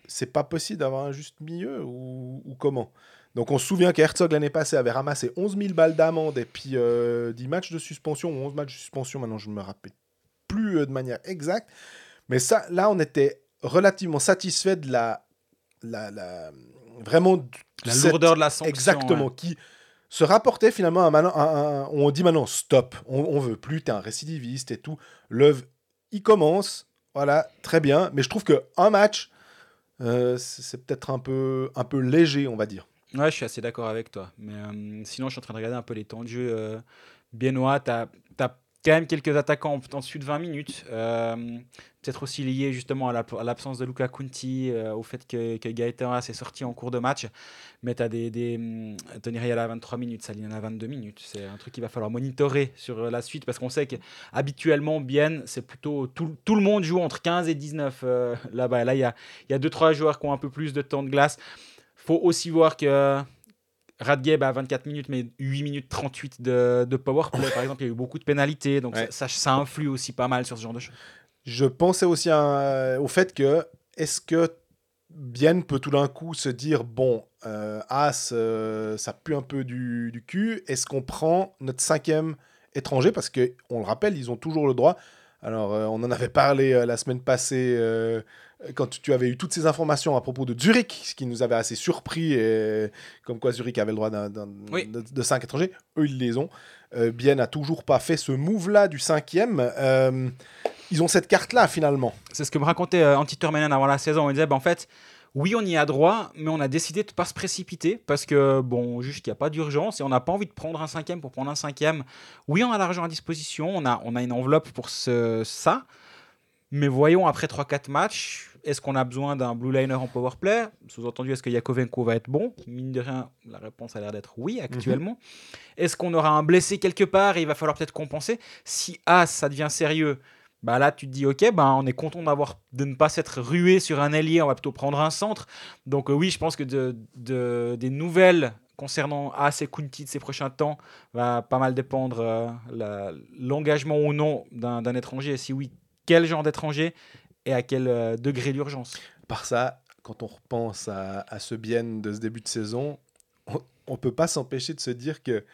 C'est pas possible d'avoir un juste milieu ou, ou comment? Donc on se souvient qu'Herzog l'année passée avait ramassé 11 000 balles d'amende et puis euh, 10 matchs de suspension ou 11 matchs de suspension, maintenant je ne me rappelle plus euh, de manière exacte. Mais ça, là on était relativement satisfait de la... la, la- vraiment La cette- lourdeur de la sanction. Exactement, ouais. qui se rapportait finalement à un- on dit maintenant stop, on, on veut plus, t'es un récidiviste et tout. L'œuvre, il commence, voilà, très bien, mais je trouve que un match, euh, c'est peut-être un peu, un peu léger, on va dire. Ouais, je suis assez d'accord avec toi. Mais euh, sinon, je suis en train de regarder un peu les temps de jeu euh. Tu as, quand même quelques attaquants en, en dessus de 20 minutes. Peut-être aussi lié justement à la- à l'absence de Luca Conti, euh, au fait que, que Gaëtan s'est sorti en cours de match. Mais tu as des. des Tony Rial à 23 minutes, Saline à 22 minutes. C'est un truc qu'il va falloir monitorer sur euh, la suite parce qu'on sait qu'habituellement, bien, c'est plutôt. Tout, tout le monde joue entre 15 et 19 euh, là-bas. Là, il y a, il y a 2-3 joueurs qui ont un peu plus de temps de glace faut aussi voir que Radgeb a 24 minutes, mais 8 minutes 38 de, de powerplay, par exemple. Il y a eu beaucoup de pénalités, donc Ouais. ça, ça, ça influe aussi pas mal sur ce genre de choses. Je pensais aussi à- au fait que est-ce que Bien peut tout d'un coup se dire bon, euh, As, euh, ça pue un peu du, du cul. Est-ce qu'on prend notre cinquième étranger? Parce que on le rappelle, ils ont toujours le droit. Alors, euh, on en avait parlé euh, la semaine passée euh, quand tu avais eu toutes ces informations à propos de Zurich, ce qui nous avait assez surpris, et, comme quoi Zurich avait le droit d'un- d'un- Oui. de, de cinq étrangers. Eux, ils les ont. Euh, Bien n'a toujours pas fait ce move-là du cinquième. Euh, ils ont cette carte-là, finalement. C'est ce que me racontait euh, Antti Turmenen avant la saison. Il disait, bah, en fait, oui, on y a droit, mais on a décidé de ne pas se précipiter parce que, bon, on juge qu'il n'y a pas d'urgence et on n'a pas envie de prendre un cinquième pour prendre un cinquième. Oui, on a l'argent à disposition, on a, on a une enveloppe pour ce, ça, mais voyons après 3-4 matchs, est-ce qu'on a besoin d'un blue liner en powerplay Sous-entendu, est-ce que Yakovenko va être bon? Mine de rien, la réponse a l'air d'être oui actuellement. Est-ce qu'on aura un blessé quelque part et il va falloir peut-être compenser? Si As, ça devient sérieux, bah là tu te dis ok bah on est content d'avoir de ne pas s'être rué sur un ailier on va plutôt prendre un centre. Donc euh, oui je pense que de, de- des nouvelles concernant As et Kunti de ces prochains temps va pas mal dépendre euh, l'engagement ou non d'un d'un étranger. Et si oui quel genre d'étranger et à quel euh, degré d'urgence Par ça, quand on repense à, ce bien de ce début de saison, on ne peut pas s'empêcher de se dire que,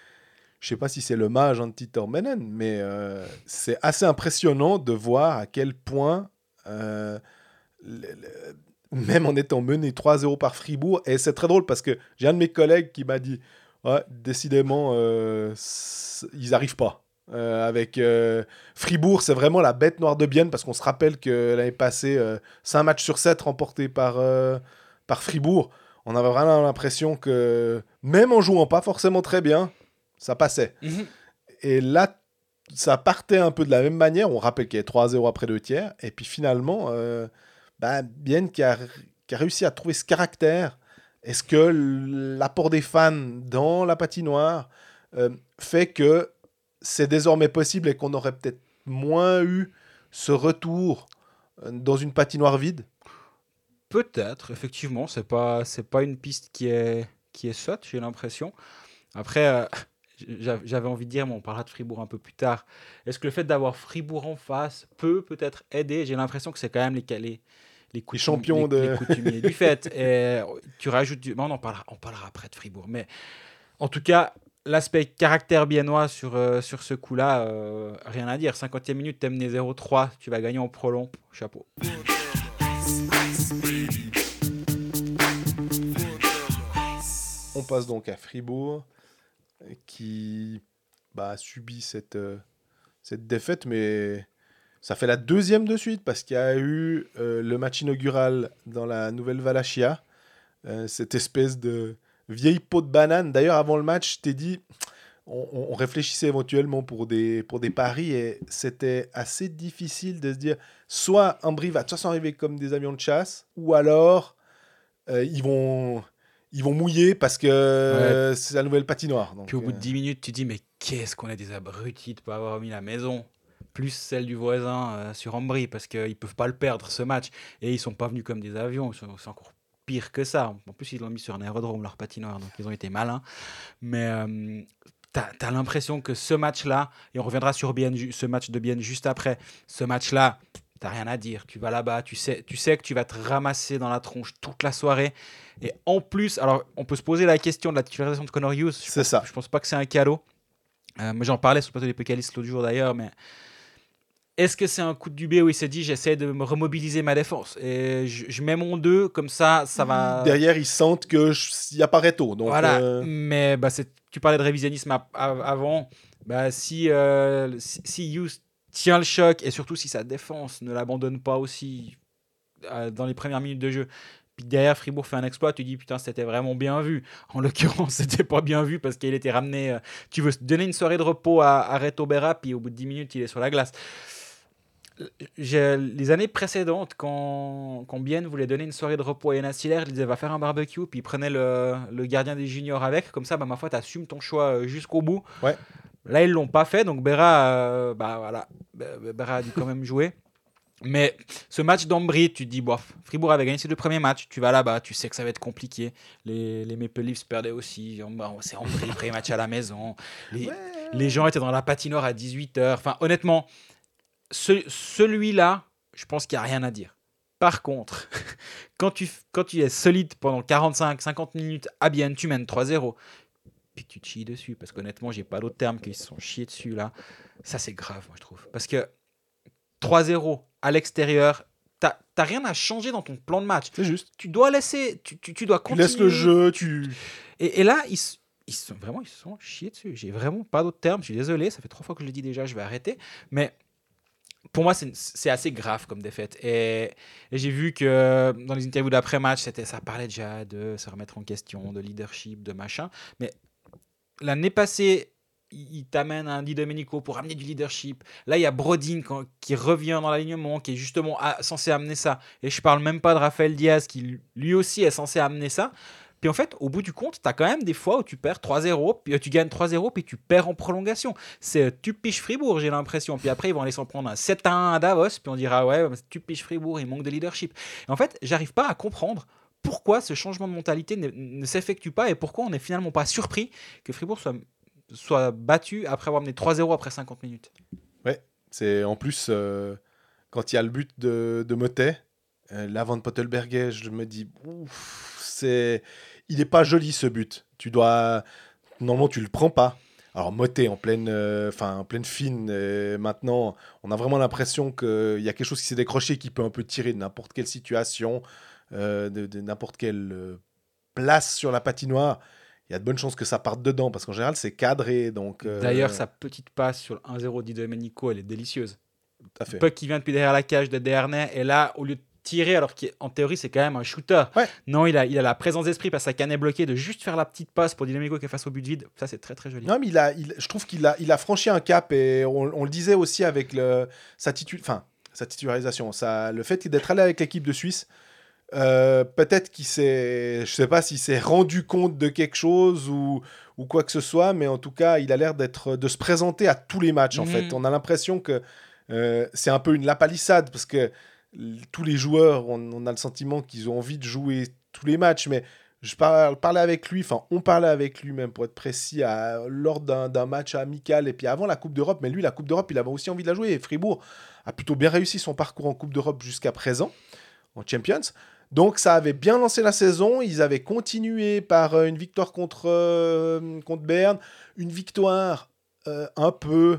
je sais pas si c'est le mage anti Tormenen, mais euh, c'est assez impressionnant de voir à quel point, euh, même en étant mené 3-0 par Fribourg, et c'est très drôle parce que j'ai un de mes collègues qui m'a dit, décidément, ils n'arrivent pas. Euh, avec euh, Fribourg, c'est vraiment la bête noire de Bienne parce qu'on se rappelle que l'année passée, euh, 5 matchs sur 7 remportés par, euh, par Fribourg. On avait vraiment l'impression que même en jouant pas forcément très bien, ça passait. Et là, ça partait un peu de la même manière. On rappelle qu'il y avait 3-0 après deux tiers. Et puis finalement, bah, Bienne qui a, qui a réussi à trouver ce caractère. Est-ce que l'apport des fans dans la patinoire fait que c'est désormais possible et qu'on aurait peut-être moins eu ce retour euh, dans une patinoire vide? Peut-être, effectivement, c'est pas c'est pas une piste qui est qui est sotte, j'ai l'impression. Après, euh, j'a- j'avais envie de dire, mais on parlera de Fribourg un peu plus tard. Est-ce que le fait d'avoir Fribourg en face peut peut-être aider? J'ai l'impression que c'est quand même les les les, coutum- champions les- de- les coutumiers du <laughs> fait. Et tu rajoutes du, on en parlera on parlera après de Fribourg, mais en tout cas. L'aspect caractère biennois sur, euh, sur ce coup-là, euh, rien à dire. 50e minute, t'es mené 0-3, tu vas gagner en prolong. Chapeau. On passe donc à Fribourg, qui bah, a subi cette, euh, cette défaite, mais ça fait la deuxième de suite, parce qu'il y a eu le match inaugural dans la nouvelle Valachia, euh, cette espèce de vieille peau de banane. D'ailleurs, avant le match, je t'ai dit, on, on réfléchissait éventuellement pour des, pour des paris et c'était assez difficile de se dire soit Ambry va de toute façon arriver comme des avions de chasse ou alors euh, ils vont ils vont mouiller parce que euh, c'est la nouvelle patinoire. Donc, Puis au bout de euh, 10 minutes, tu dis, mais qu'est-ce qu'on est des abrutis de pas avoir mis la maison plus celle du voisin euh, sur Ambry, parce qu'ils peuvent pas le perdre ce match. Et ils sont pas venus comme des avions, c'est encore pire que ça. En plus, ils l'ont mis sur un aérodrome, leur patinoire, donc ils ont été malins. Mais euh, t'as as, l'impression que ce match-là, et on reviendra sur ce match de Bienne juste après, ce match-là, t'as rien à dire. Tu vas là-bas, tu sais, tu sais que tu vas te ramasser dans la tronche toute la soirée. Et en plus, alors on peut se poser la question de la titularisation de Connor Hughes. Je C'est ça. je pense pas que c'est un cadeau. Euh, j'en parlais sur le plateau des Pécalistes l'autre jour d'ailleurs, mais est-ce que c'est un coup de dubé où il s'est dit j'essaie de me remobiliser ma défense et je, je mets mon 2 comme ça, ça va. Derrière, ils sentent qu'il n'y a pas Reto. Donc, voilà. euh, Mais bah, tu parlais de révisionnisme avant. Bah, si, euh, si, si Hughes tient le choc et surtout si sa défense ne l'abandonne pas aussi euh, dans les premières minutes de jeu. Puis derrière, Fribourg fait un exploit, tu dis putain, c'était vraiment bien vu. En l'occurrence, <laughs> c'était pas bien vu parce qu'il était ramené. euh, tu veux donner une soirée de repos à, à Reto Berra, puis au bout de 10 minutes, il est sur la glace. Les années précédentes, quand, quand Bienne voulait donner une soirée de repos à Yana Siller, il disait va faire un barbecue, puis il prenait le, le gardien des juniors avec, comme ça, bah, ma foi, tu assumes ton choix euh, jusqu'au bout. Ouais. Là, ils l'ont pas fait, donc Berra, euh, bah, voilà, Be- Berra a dû quand même <laughs> jouer. Mais ce match d'Ambry, tu te dis, bof, Fribourg avait gagné ses deux premiers matchs, tu vas là-bas, tu sais que ça va être compliqué. Les, les Maple Leafs perdaient aussi, c'est Ambry, <laughs> premier match à la maison. Les, les gens étaient dans la patinoire à 18h. Enfin, honnêtement, ce- celui-là, je pense qu'il n'y a rien à dire. Par contre, <laughs> quand tu, quand tu es solide pendant 45-50 minutes à Bienne, tu mènes 3-0, puis tu te chies dessus, parce qu'honnêtement, j'ai pas d'autres termes qu'ils se sont chiés dessus là. Ça, c'est grave, moi, je trouve. Parce que 3-0 à l'extérieur, t'as rien à changer dans ton plan de match. c'est juste. Tu dois laisser, tu, tu, tu dois Tu continuer. laisses le jeu, tu. Et, et là, ils, ils sont vraiment ils se sont chiés dessus. J'ai vraiment pas d'autres termes. Je suis désolé, ça fait trois fois que je le dis déjà, je vais arrêter. Mais pour moi, c'est assez grave comme défaite. Et, j'ai vu que dans les interviews d'après-match, ça parlait déjà de se remettre en question, de leadership, de machin. Mais l'année passée, il t'amène un Di Domenico pour amener du leadership. Là, il y a Brodin qui revient dans l'alignement, qui est justement censé amener ça. Et je parle même pas de Raphaël Diaz, qui lui aussi est censé amener ça. Puis en fait, au bout du compte, tu as quand même des fois où tu perds 3-0, puis euh, tu gagnes 3-0, puis tu perds en prolongation. C'est euh, tu piches Fribourg, j'ai l'impression. Puis après, ils vont aller s'en prendre un 7-1 à Davos, puis on dira ouais, tu piches Fribourg, il manque de leadership. En fait, j'arrive pas à comprendre pourquoi ce changement de mentalité ne, s'effectue pas et pourquoi on n'est finalement pas surpris que Fribourg soit, soit battu après avoir mené 3-0 après 50 minutes. C'est en plus, euh, quand il y a le but de, de Motet, euh, l'avant de Pottelberger, je me dis, ouf, c'est, il est pas joli ce but. Tu dois, normalement, tu le prends pas. Alors Motet en pleine, euh, enfin en pleine fine. euh, maintenant, on a vraiment l'impression qu'il y a quelque chose qui s'est décroché qui peut un peu tirer de n'importe quelle situation, euh, de, de n'importe quelle euh, place sur la patinoire. Il y a de bonnes chances que ça parte dedans parce qu'en général c'est cadré. Donc euh, D'ailleurs, sa petite passe sur le 1-0 Di Domenico, elle est délicieuse. tout à fait. Puck qui vient depuis derrière la cage de Dernay, et là, au lieu de tirer, alors qu'en théorie, c'est quand même un shooter. Ouais. Non, il a, il a la présence d'esprit parce que sa canne est bloquée, de juste faire la petite passe pour Di Domenico qui est face au but vide. Ça, c'est très très joli. Non, mais il a, il- je trouve qu'il a, il a franchi un cap et on, on le disait aussi avec le, sa, titu- enfin, sa titularisation, ça, le fait d'être allé avec l'équipe de Suisse. euh, Peut-être qu'il s'est, je sais pas s'il s'est rendu compte de quelque chose ou, ou quoi que ce soit, mais en tout cas, il a l'air d'être, de se présenter à tous les matchs. En Mhm. fait, on a l'impression que euh, c'est un peu une lapalissade parce que tous les joueurs, on, a le sentiment qu'ils ont envie de jouer tous les matchs, mais je parlais avec lui, enfin on parlait avec lui même pour être précis, lors d'un d'un match amical et puis avant la Coupe d'Europe, mais lui la Coupe d'Europe il avait aussi envie de la jouer et Fribourg a plutôt bien réussi son parcours en Coupe d'Europe jusqu'à présent, en Champions. Donc ça avait bien lancé la saison, ils avaient continué par euh, une victoire contre, euh, contre Berne, une victoire euh, un peu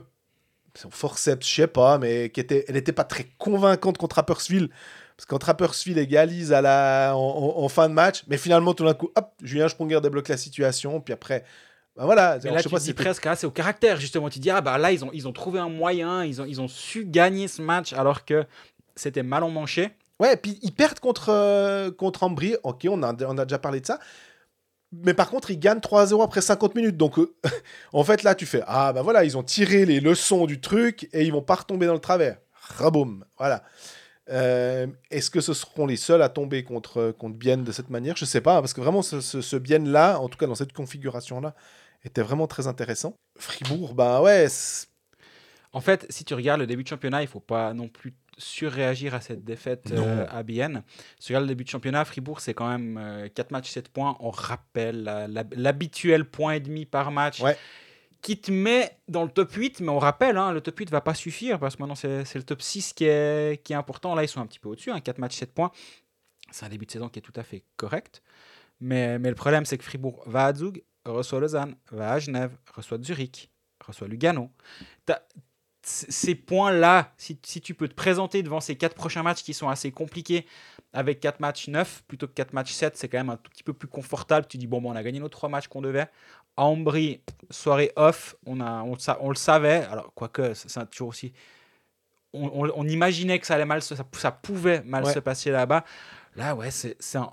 forceps, je sais pas, mais qui était, elle n'était pas très convaincante contre Rapperswil. Parce que quand Rapperswil égalise à la, en, en- en fin de match, mais finalement, tout d'un coup, hop, Julien Sponger débloque la situation. Puis après, bah voilà. Mais là, je sais tu pas si presque, ah, c'est au caractère, justement. Tu dis, ah, bah là, ils ont, ils ont trouvé un moyen, ils ont, ils ont su gagner ce match alors que c'était mal en manché. Ouais, puis ils perdent contre, euh, contre Ambry. Ok, on a, on a déjà parlé de ça. Mais par contre, ils gagnent 3-0 après 50 minutes. Donc, euh, <laughs> en fait, là, tu fais Ah, bah voilà, ils ont tiré les leçons du truc et ils vont pas retomber dans le travers. Raboum. Voilà. Euh, Est-ce que ce seront les seuls à tomber contre, contre Bienne de cette manière? Je sais pas, parce que vraiment, ce, ce, ce Bienne-là, en tout cas dans cette configuration-là, était vraiment très intéressant. Fribourg, bah ouais. En fait, si tu regardes le début de championnat, il faut pas non plus surréagir à cette défaite euh, à Bienne. Regardes le début de championnat, Fribourg, c'est quand même 4 matchs, 7 points. On rappelle l'habituel point et demi par match. Ouais. Qui te met dans le top 8, mais on rappelle, hein, le top 8 va pas suffire parce que maintenant c'est le top 6 qui est, qui est important. Là, ils sont un petit peu au-dessus, 4 matchs, 7 points. C'est un début de saison qui est tout à fait correct. Mais, mais le problème, c'est que Fribourg va à Zug, reçoit Lausanne, va à Genève, reçoit Zurich, reçoit Lugano. Ces points-là, si, si tu peux te présenter devant ces quatre prochains matchs qui sont assez compliqués, avec 4 matchs 9 plutôt que 4 matchs 7, c'est quand même un tout petit peu plus confortable. Tu dis, bon, bon on a gagné nos 3 matchs qu'on devait. À Ambry, soirée off, on, a, on, on le savait. Alors, quoique, c'est toujours aussi. On, on- on imaginait que ça allait mal, ça, ça pouvait mal Ouais. se passer là-bas. Là, ouais, c'est un.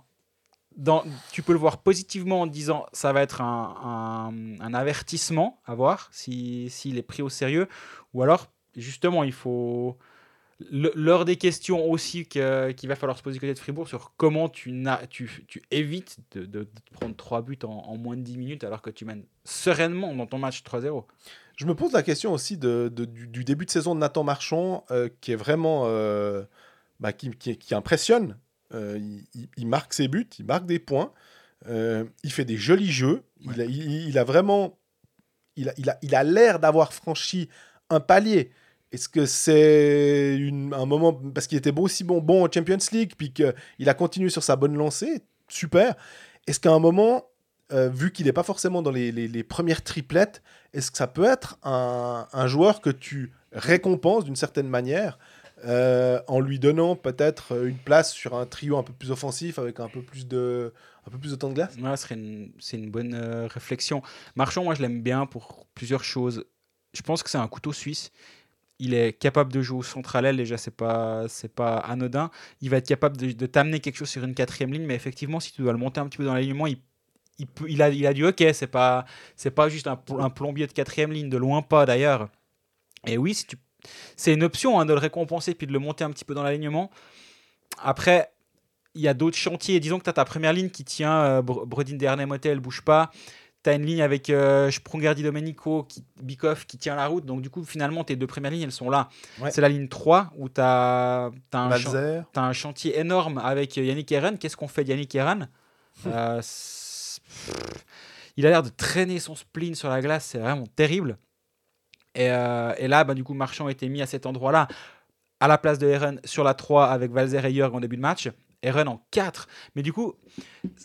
Dans, tu peux le voir positivement en disant ça va être un, un- avertissement à voir s'il si, s'il est pris au sérieux ou alors justement il faut l'heure des questions aussi qu'il va falloir se poser côté de Fribourg sur comment tu, tu, tu évites de, de- prendre trois buts en, moins de 10 minutes alors que tu mènes sereinement dans ton match 3-0. Je me pose la question aussi de, du, début de saison de Nathan Marchand, euh, qui est vraiment. euh, bah, qui- qui impressionne. Euh, il, marque ses buts, il marque des points, euh, il fait des jolis jeux. Il, a, il- il a vraiment. Il a, il l'air d'avoir franchi un palier. Est-ce que c'est un moment. Parce qu'il était aussi bon, bon en Champions League, puis qu'il a continué sur sa bonne lancée Super. Est-ce qu'à un moment, euh, vu qu'il n'est pas forcément dans les, les- les premières triplettes, est-ce que ça peut être un, un joueur que tu récompenses d'une certaine manière euh, en lui donnant peut-être une place sur un trio un peu plus offensif avec un peu plus de, un peu plus de temps de glace Ouais, ce serait une- c'est une bonne euh, réflexion. Marchand, moi je l'aime bien pour plusieurs choses. Je pense que c'est un couteau suisse. Il est capable de jouer au centre aile, déjà c'est pas c'est pas anodin. Il va être capable de, t'amener quelque chose sur une quatrième ligne, mais effectivement si tu dois le monter un petit peu dans l'alignement, il, il, a, il a du hockey, c'est pas c'est pas juste un, un plombier de quatrième ligne, de loin pas d'ailleurs. Et oui, si tu, c'est une option hein, de le récompenser puis de le monter un petit peu dans l'alignement. Après, il y a d'autres chantiers. Disons que tu as ta première ligne qui tient euh, Br- Brodin Dernay Motel, bouge pas. Tu as une ligne avec euh, Domenico, qui, Bikoff qui tient la route. Donc, du coup, finalement, tes deux premières lignes, elles sont là. Ouais. C'est la ligne 3 où tu as, un, chantier énorme avec euh, Yannick Eren. Qu'est-ce qu'on fait de Yannick Eren? Euh, c'est- pff, Il a l'air de traîner son spleen sur la glace. C'est vraiment terrible. Et, euh, et là, bah, du coup, Marchand été mis à cet endroit-là, à la place de Eren sur la 3 avec Valzer et Jörg en début de match. Eren en 4. Mais du coup,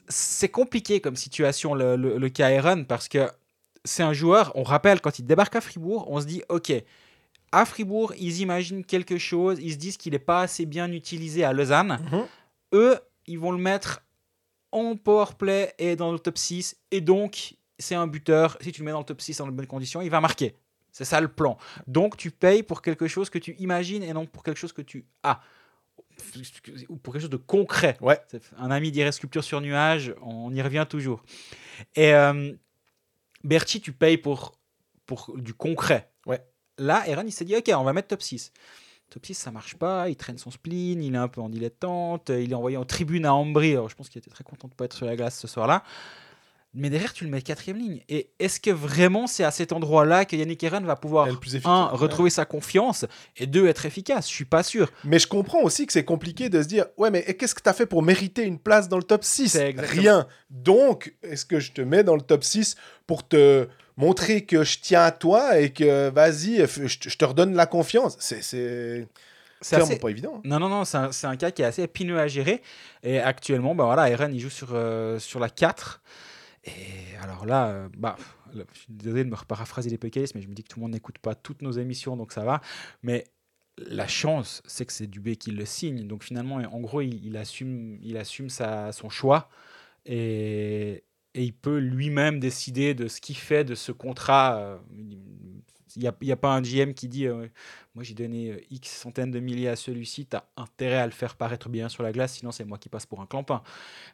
c'est compliqué comme situation le, le, le cas Eren parce que c'est un joueur, on rappelle, quand il débarque à Fribourg, on se dit, ok, à Fribourg, ils imaginent quelque chose, ils se disent qu'il n'est pas assez bien utilisé à Lausanne. Mhm. Eux, ils vont le mettre en power play et dans le top 6. Et donc, c'est un buteur. Si tu le mets dans le top 6 dans de bonnes conditions, il va marquer. C'est ça le plan. Donc, tu payes pour quelque chose que tu imagines et non pour quelque chose que tu as. Ou pour quelque chose de concret. Ouais. Un ami dirait sculpture sur nuage, on y revient toujours. Et euh, Berti, tu payes pour, pour du concret. Ouais. Là, Eren, il s'est dit, ok, on va mettre top 6. Top 6, ça marche pas, il traîne son spleen, il est un peu en dilettante, il est envoyé en tribune à Ambry, alors je pense qu'il était très content de pas être sur la glace ce soir-là. Mais derrière, tu le mets quatrième ligne. Et est-ce que vraiment c'est à cet endroit-là que Yannick Eren va pouvoir, plus efficace. un, Ouais. retrouver sa confiance, et deux, être efficace? Je suis pas sûr. Mais je comprends aussi que c'est compliqué de se dire Ouais, mais qu'est-ce que tu as fait pour mériter une place dans le top 6 C'est exactement- Rien. Donc, est-ce que je te mets dans le top 6 pour te montrer que je tiens à toi et que vas-y, je te- redonne la confiance? C'est c'est assez- pas évident. hein. Non, non, non, c'est un, c'est un cas qui est assez épineux à gérer. Et actuellement, bah voilà, Eren, il joue sur, euh, sur la 4. Et alors là, euh, bah, je suis désolé de me reparaphraser les PKS, mais je me dis que tout le monde n'écoute pas toutes nos émissions, donc ça va. Mais la chance, c'est que c'est Dubé qui le signe. Donc finalement, en gros, il, assume, il assume son choix. Et, il peut lui-même décider de ce qu'il fait de ce contrat. euh, Il n'y a, pas un GM qui dit euh, Moi, j'ai donné X centaines de milliers à celui-ci, tu as intérêt à le faire paraître bien sur la glace, sinon c'est moi qui passe pour un clampin.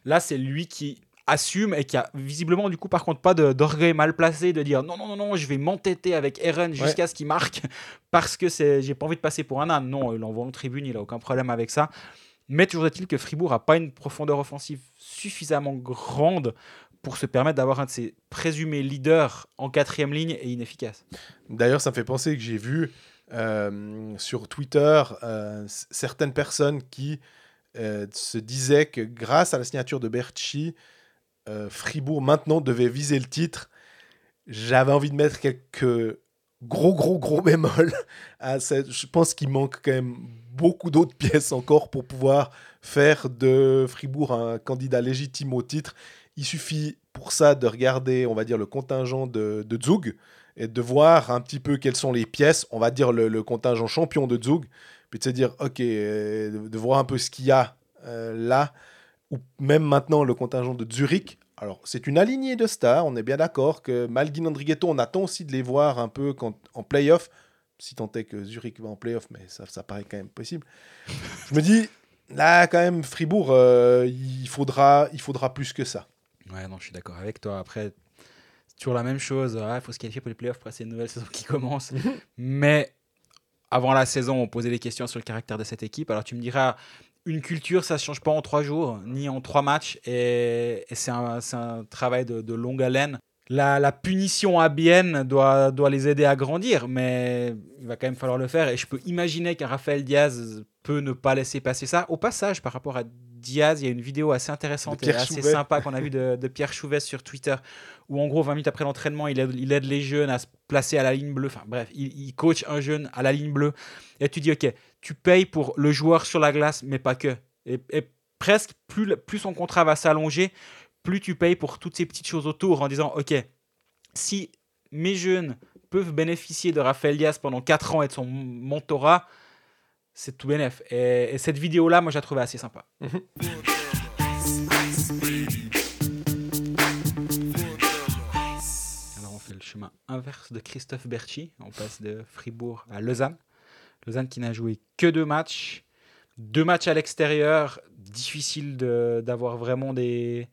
Là, c'est lui qui assume et qui a visiblement du coup par contre pas de- d'orgueil mal placé de dire non non non non je vais m'entêter avec Eren jusqu'à ce qu'il marque <laughs> parce que c'est j'ai pas envie de passer pour un âne. Non il envoie en tribune il a aucun problème avec ça. Mais toujours est-il que Fribourg a pas une profondeur offensive suffisamment grande pour se permettre d'avoir un de ses présumés leaders en quatrième ligne et inefficace. D'ailleurs, ça me fait penser que j'ai vu euh, sur Twitter euh, certaines personnes qui euh, se disaient que grâce à la signature de Berchi, euh, Fribourg maintenant devait viser le titre. J'avais envie de mettre quelques gros, gros, gros bémols. à cette- Je pense qu'il manque quand même beaucoup d'autres pièces encore pour pouvoir faire de Fribourg un candidat légitime au titre. Il suffit pour ça de regarder, on va dire, le contingent de, de Zug et de voir un petit peu quelles sont les pièces, on va dire le, contingent champion de Zug, puis de se dire, ok, euh, de, de voir un peu ce qu'il y a euh, là, ou même maintenant le contingent de Zurich. Alors, c'est une alignée de stars, on est bien d'accord que Malguin Andrighetto, on attend aussi de les voir un peu quand, en playoff, si tant est que Zurich va en playoff, mais ça, ça paraît quand même possible. Je me dis, là, quand même, Fribourg, euh, il, faudra, il faudra plus que ça. Ouais, non, je suis d'accord avec toi. Après, c'est toujours la même chose. Il faut se qualifier pour les playoffs pour passer une nouvelle <laughs> saison qui commence. Mais avant la saison, on posait des questions sur le caractère de cette équipe. Alors tu me diras, une culture, ça ne change pas en trois jours, ni en trois matchs. Et, et c'est un, travail de, de longue haleine. La, la punition à Bienne doit, doit les aider à grandir, mais il va quand même falloir le faire. Et je peux imaginer qu'un Raphaël Diaz peut ne pas laisser passer ça. Au passage, par rapport à Diaz, il y a une vidéo assez intéressante et assez Chouvet. sympa qu'on a vu de, de Pierre Chouvet sur Twitter, où en gros, 20 minutes après l'entraînement, il aide, il aide les jeunes à se placer à la ligne bleue. Enfin bref, il, il coach un jeune à la ligne bleue. Et tu dis, OK, tu payes pour le joueur sur la glace, mais pas que. Et, et presque, plus, plus son contrat va s'allonger, plus tu payes pour toutes ces petites choses autour en disant, OK, si mes jeunes peuvent bénéficier de Raphaël Diaz pendant 4 ans et de son mentorat, c'est tout bénef. Et, et cette vidéo-là, moi, je la trouvais assez sympa. Alors, on fait le chemin inverse de Christophe Berchi. On passe de Fribourg à Lausanne. Lausanne qui n'a joué que deux matchs. Deux matchs à l'extérieur. Difficile d'avoir vraiment des,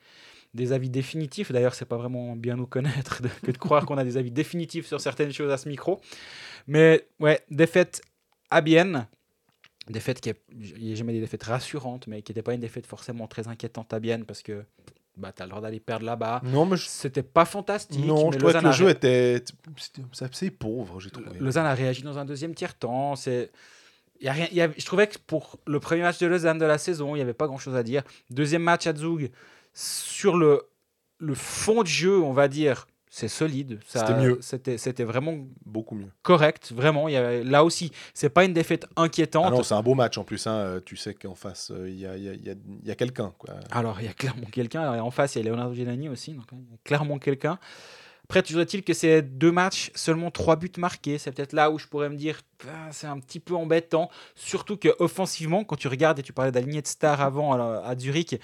des avis définitifs. D'ailleurs, c'est pas vraiment bien nous connaître que de croire qu'on a des avis définitifs sur certaines choses à ce micro. Mais ouais, défaite à Bienne. Défaite qui est, jamais des défaites rassurantes, mais qui n'était pas une défaite forcément très inquiétante à Bienne parce que bah, tu as le droit d'aller perdre là-bas. Non, mais je, C'était pas fantastique. non, mais je trouvais que le jeu ré- était assez pauvre, j'ai trouvé. Lausanne a réagi dans un deuxième tiers-temps. C'est... Y a rien, il y a- je trouvais que pour le premier match de Lausanne de la saison, il n'y avait pas grand-chose à dire. Deuxième match à Zug, sur le, le fond de jeu, on va dire, c'est solide. Ça- C'était mieux. C'était, vraiment Beaucoup mieux. correct. Vraiment, il y avait, là aussi, c'est pas une défaite inquiétante. Ah non, c'est un beau match en plus. hein, euh, Tu sais qu'en face, euh, il y a, y a- y a- y a quelqu'un. Alors, il y a clairement quelqu'un. En face, il y a Leonardo Giannini aussi. Donc, il y a clairement quelqu'un. Après, toujours est-il que c'est deux matchs, seulement trois buts marqués. C'est peut-être là où je pourrais me dire, Ah, c'est un petit peu embêtant. Surtout que offensivement, quand tu regardes, et tu parlais d'aligner de stars avant à, à Zurich,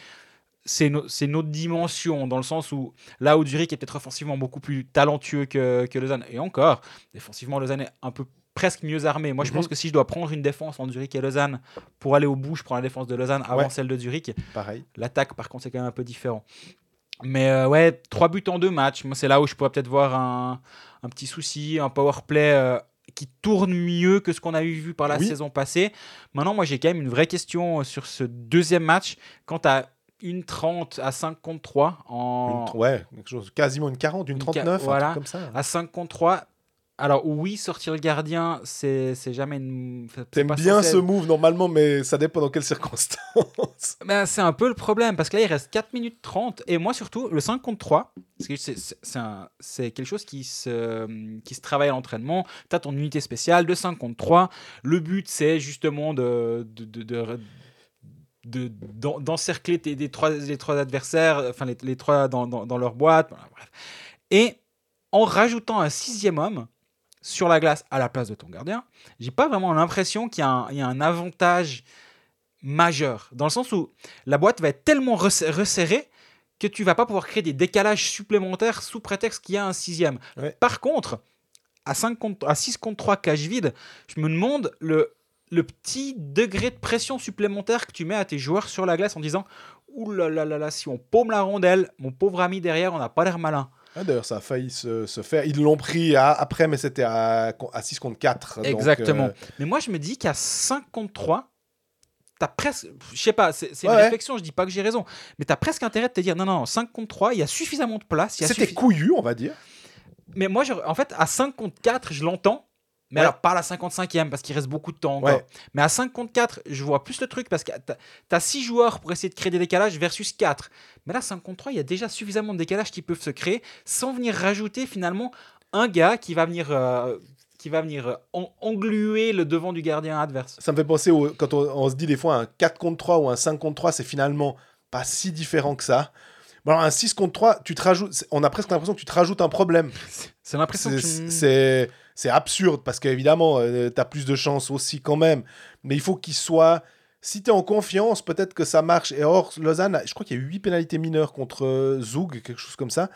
c'est no- c'est notre dimension, dans le sens où là où Zurich est peut-être offensivement beaucoup plus talentueux que, que Lausanne. Et encore, défensivement, Lausanne est un peu presque mieux armé. Moi, je Mhm. pense que si je dois prendre une défense entre Zurich et Lausanne pour aller au bout, je prends la défense de Lausanne avant Ouais. celle de Zurich. Pareil. L'attaque, par contre, c'est quand même un peu différent. Mais euh, ouais, trois buts en deux matchs. Moi, c'est là où je pourrais peut-être voir un, un petit souci, un power play euh, qui tourne mieux que ce qu'on a eu vu par la Oui. saison passée. Maintenant, moi, j'ai quand même une vraie question euh, sur ce deuxième match. Quant à une 30 à 5 contre 3 en, Une ouais, quelque chose, quasiment une 40, une Une ca- 39, un voilà. truc comme ça. à 5 contre 3. Alors oui, sortir le gardien, c'est c'est jamais une... T'aimes bien ce move normalement, mais ça dépend dans quelles circonstances. <laughs> Ben, c'est un peu le problème parce que là il reste 4 minutes 30 et moi surtout le 5 contre 3 parce que c'est- un- quelque chose qui se, qui se travaille à l'entraînement tu as ton unité spéciale de 5 contre 3 le but c'est justement de, de, de- de- de- d'en- d'encercler trois, les trois adversaires enfin les, les trois dans, dans, dans leur boîte bref. et en rajoutant un sixième homme sur la glace à la place de ton gardien j'ai pas vraiment l'impression qu'il y, a un- il y a un avantage majeur, dans le sens où la boîte va être tellement resser- resserrée que tu vas pas pouvoir créer des décalages supplémentaires sous prétexte qu'il y a un sixième. Ouais. Par contre, à, 5 contre, à 6 contre 3 cage vide, je me demande le, le petit degré de pression supplémentaire que tu mets à tes joueurs sur la glace en disant Ouh là là là là, si on paume la rondelle, mon pauvre ami derrière, on n'a pas l'air malin. Ah, D'ailleurs, ça a failli se, se faire. Ils l'ont pris à- après, mais c'était à, à 6 contre 4. donc, Exactement. euh, Mais moi, je me dis qu'à 5 contre 3, t'as presque. Je sais pas, c'est une ouais. réflexion, je dis pas que j'ai raison. Mais t'as presque intérêt de te dire non, non, 5 contre 3, il y a suffisamment de place. C'était suffi- couillu, on va dire. Mais moi, je- en fait, à 5 contre 4, je l'entends. Mais Ouais. alors, pas à la 55e, parce qu'il reste beaucoup de temps encore. Ouais. Mais à 5 contre 4, je vois plus le truc, parce que tu as 6 joueurs pour essayer de créer des décalages versus 4. Mais là, 5 contre 3, il y a déjà suffisamment de décalages qui peuvent se créer, sans venir rajouter finalement un gars qui va venir, euh, qui va venir euh, en- engluer le devant du gardien adverse. Ça me fait penser au, quand on, on se dit des fois un 4 contre 3 ou un 5 contre 3, c'est finalement pas si différent que ça. Bon, alors un 6 contre 3, tu te rajoutes, on a presque l'impression que tu te rajoutes un problème. C'est l'impression que tu- C'est c'est absurde parce qu'évidemment, tu as plus de chances aussi quand même. Mais il faut qu'il soit. Si tu es en confiance, peut-être que ça marche. Et or, Lausanne, je crois qu'il y a eu 8 pénalités mineures contre euh, Zoug, quelque chose comme ça.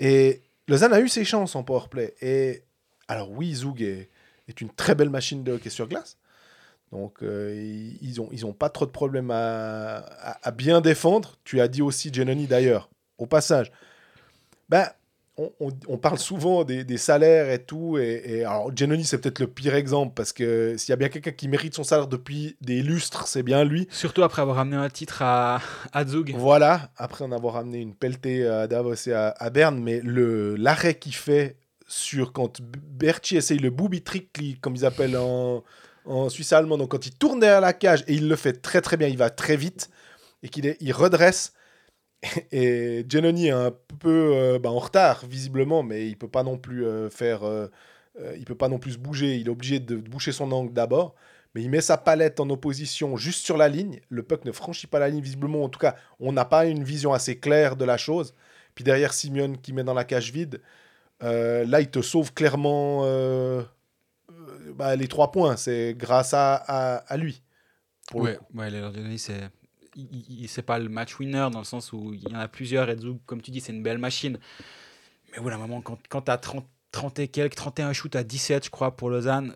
Et Lausanne a eu ses chances en powerplay. Et alors, oui, Zoug est, est une très belle machine de hockey sur glace. Donc, euh, ils ils ont, ils ont pas trop de problèmes à bien défendre. Tu as dit aussi, Genoni d'ailleurs, au passage. Ben, on, on- on parle souvent des, des salaires et tout. Et, et alors, Genoni, c'est peut-être le pire exemple parce que s'il y a bien quelqu'un qui mérite son salaire depuis des lustres, c'est bien lui. Surtout après avoir amené un titre à, à Zug. Voilà, après en avoir amené une pelletée à Davos et à, à Berne, mais le l'arrêt qu'il fait sur quand Berti essaye le booby trick, comme ils appellent en, en suisse allemand, donc quand il tourne derrière la cage et il le fait très très bien, il va très vite et qu'il il redresse. <laughs> Et Genoni est un peu euh, bah, en retard visiblement, mais il peut pas non plus euh, faire, euh, euh, il peut pas non plus se bouger. Il est obligé de boucher son angle d'abord mais il met sa palette en opposition juste sur la ligne. Le puck ne franchit pas la ligne, visiblement. En tout cas, on n'a pas une vision assez claire de la chose. Puis derrière, Simeone qui met dans la cage vide. Euh, là, il te sauve clairement bah, les trois points. C'est grâce à, à, à lui. Pour Ouais, ouais, c'est. C'est pas le match winner dans le sens où il y en a plusieurs et Zug, comme tu dis, c'est une belle machine. Mais voilà, moment, quand, quand tu as 30, 30 et quelques, 31 shoots à 17, je crois, pour Lausanne,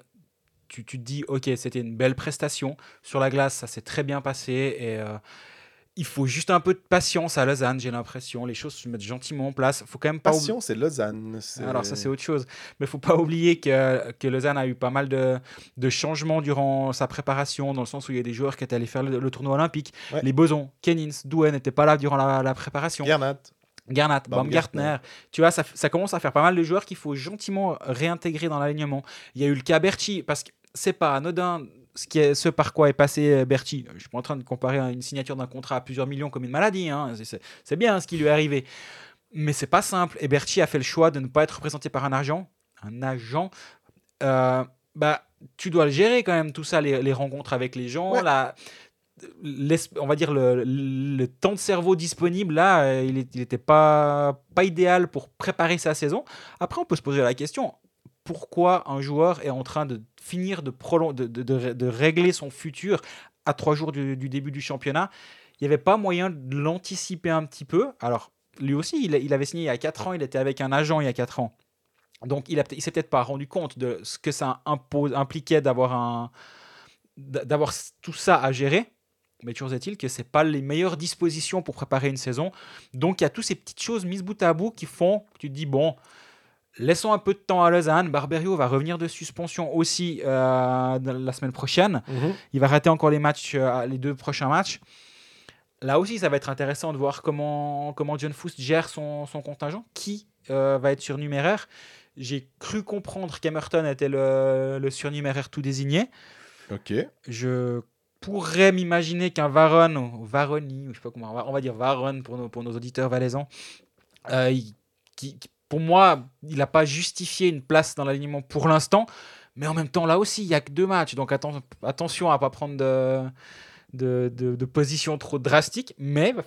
tu, tu te dis, ok, c'était une belle prestation. Sur la glace, ça s'est très bien passé et euh, il faut juste un peu de patience à Lausanne, j'ai l'impression. Les choses se mettent gentiment en place. faut quand même pas Passion, c'est Lausanne. alors ça c'est autre chose. Mais il faut pas oublier que, que Lausanne a eu pas mal de, de changements durant sa préparation, dans le sens où il y a des joueurs qui étaient allés faire le, le tournoi olympique. Ouais. Les Bosons, Kennins, Douen n'étaient pas là durant la, la préparation. Gernat. Garnat, Baumgartner. Tu vois, ça, ça commence à faire pas mal de joueurs qu'il faut gentiment réintégrer dans l'alignement. Il y a eu le cas Berti, parce que c'est pas anodin ce, qui est, ce par quoi est passé euh, Berti. Je suis pas en train de comparer une signature d'un contrat à plusieurs millions comme une maladie. hein. C'est- bien ce qui lui est arrivé. Mais c'est pas simple. Et Berti a fait le choix de ne pas être représenté par un agent. Un agent. Euh, bah, tu dois le gérer quand même, tout ça, les, les rencontres avec les gens, Ouais. la, on va dire le, le temps de cerveau disponible là, euh, il n'était pas, pas idéal pour préparer sa saison. Après, on peut se poser la question pourquoi un joueur est en train de finir de, régler son futur à trois jours du, début du championnat Il n'y avait pas moyen de l'anticiper un petit peu. Alors, lui aussi, il, avait signé il y a 4 ans, il était avec un agent il y a 4 ans. Donc, il ne s'est peut-être pas rendu compte de ce que ça impliquait d'avoir tout ça à gérer. Mais toujours est-il que c'est pas les meilleures dispositions pour préparer une saison. Donc il y a toutes ces petites choses mises bout à bout qui font que tu te dis bon, laissons un peu de temps à Lausanne. Barberio va revenir de suspension aussi euh, la semaine prochaine. Mhm. Il va rater encore les matchs, euh, les deux prochains matchs. Là aussi, ça va être intéressant de voir comment, comment John Foust gère son, son contingent, qui euh, va être surnuméraire? J'ai cru comprendre qu'Emerton était le, le surnuméraire tout désigné. Ok. Je pourrais m'imaginer qu'un Varon, Varoni, ou je sais pas comment, on va, on va dire Varon pour nos, pour nos auditeurs valaisans, qui, pour moi, il n'a pas justifié une place dans l'alignement pour l'instant, mais en même temps, là aussi, il n'y a que deux matchs, donc atten- attention à ne pas prendre de, position trop drastique, mais il va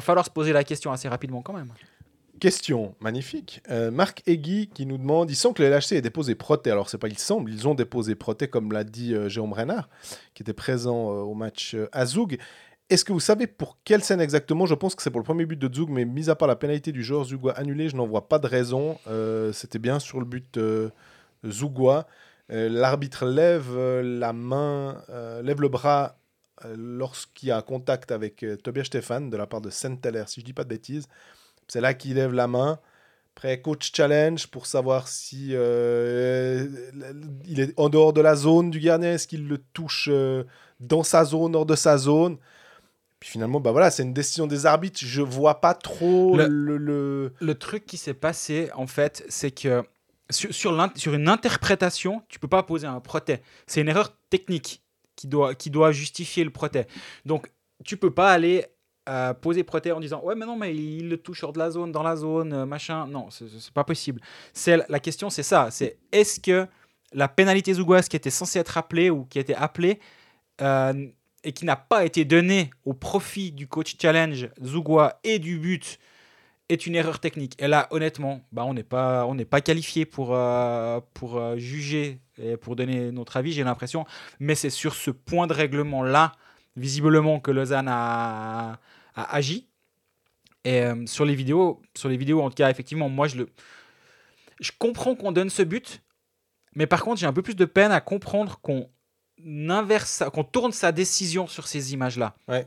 falloir, se poser la question assez rapidement quand même. Question magnifique. Euh, Marc Egui qui nous demande il semble que le LHC ait déposé Proté. Alors, c'est pas il semble, ils ont déposé Proté, comme l'a dit euh, Jérôme Renard, qui était présent euh, au match euh, à Zoug. Est-ce que vous savez pour quelle scène exactement? Je pense que c'est pour le premier but de Zoug, mais mis à part la pénalité du joueur zougois annulé, je n'en vois pas de raison. Euh, C'était bien sur le but euh. Euh, L'arbitre lève euh, la main, lève le bras lorsqu'il y a contact avec Tobias Stefan de la part de Saint-Teller, si je dis pas de bêtises. C'est là qu'il lève la main. Après, coach challenge pour savoir si il est en dehors de la zone du gardien, est-ce qu'il le touche dans sa zone, hors de sa zone? Puis finalement, bah voilà, c'est une décision des arbitres. Je vois pas trop Le- le, le- Le truc qui s'est passé, en fait, c'est que sur, sur, une interprétation, tu peux pas poser un protet. C'est une erreur technique qui doit, qui doit justifier le protet. Donc, tu peux pas aller euh, poser protet en disant ouais mais non mais il le touche hors de la zone dans la zone euh, machin non c'est pas possible c'est la question c'est ça c'est est-ce que la pénalité zougoise qui était censée être appelée ou qui été appelée euh, et qui n'a pas été donnée au profit du coach challenge zougois et du but est une erreur technique. Et là, honnêtement, bah, on n'est pas, pas qualifié pour, euh, pour euh, juger et pour donner notre avis, j'ai l'impression. Mais c'est sur ce point de règlement-là, visiblement, que Lausanne a, a agi. Et euh, sur les vidéos, sur les vidéos, en tout cas, effectivement, moi, je le, je comprends qu'on donne ce but, mais par contre, j'ai un peu plus de peine à comprendre qu'on inverse, ça- qu'on tourne sa décision sur ces images-là. Ouais.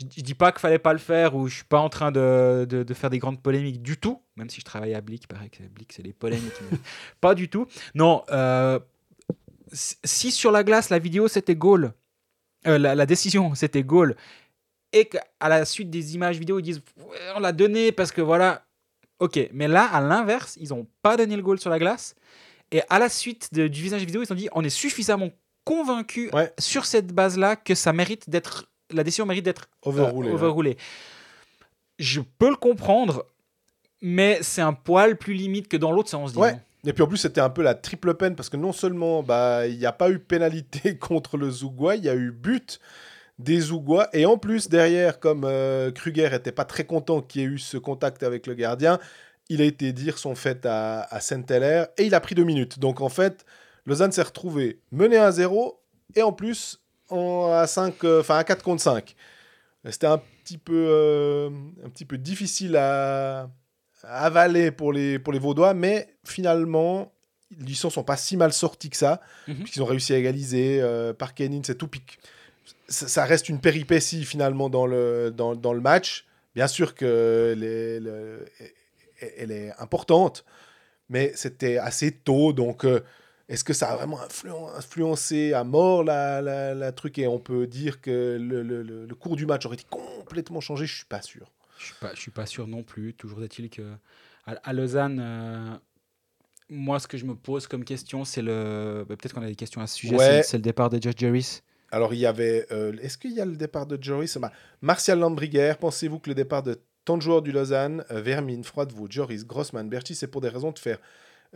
Je, je dis pas qu'il fallait pas le faire ou je suis pas en train de, de- de faire des grandes polémiques du tout, même si je travaille à Blick, il paraît que Blick c'est des polémiques, mais <laughs> pas du tout. Non, euh, si sur la glace la vidéo c'était goal, euh, la, la décision c'était goal, et qu'à la suite des images vidéo ils disent on l'a donné parce que voilà, ok, mais là à l'inverse ils ont pas donné le goal sur la glace et à la suite de- du visage vidéo ils ont dit on est suffisamment convaincu Ouais. sur cette base là que ça mérite d'être la décision mérite d'être overrulé. euh, ouais. overrulé. Je peux le comprendre, mais c'est un poil plus limite que dans l'autre sens. disons. Ouais. Et puis en plus, c'était un peu la triple peine parce que non seulement bah il n'y a pas eu pénalité <laughs> contre le Zougois, il y a eu but des Zougois. Et en plus, derrière, comme euh, Kruger était pas très content qu'il y ait eu ce contact avec le gardien, il a été dire son fait à, à Saint-Heller et il a pris deux minutes. Donc en fait, Lausanne s'est retrouvé mené à 0 et en plus en, à 5, euh, enfin à 4 contre 5. C'était un petit peu, euh, un petit peu difficile à, à avaler pour les, pour les Vaudois, mais finalement, ils ne sont pas si mal sortis que ça, Mhm. puisqu'ils ont réussi à égaliser euh, par Kenin, c'est tout pique. Ça, ça reste une péripétie finalement dans le, dans, dans le match. Bien sûr que les- le- elle est importante, mais c'était assez tôt, donc euh, est-ce que ça a vraiment influen- influencé à mort la, la, la truc et on peut dire que le, le- le- cours du match aurait été complètement changé? Je suis pas sûr. Je suis pas, je suis pas sûr non plus. Toujours est-il que à, à Lausanne, euh, moi, ce que je me pose comme question, c'est le. bah, Peut-être qu'on a des questions à ce sujet. Ouais. c'est- le départ de Josh Jarvis. Alors, il y avait. euh, Est-ce qu'il y a le départ de Joris Martial Lambriguer, pensez-vous que le départ de tant de joueurs du Lausanne, euh, Vermine, Froidevaux, Joris, Grossman, Berti, c'est pour des raisons de faire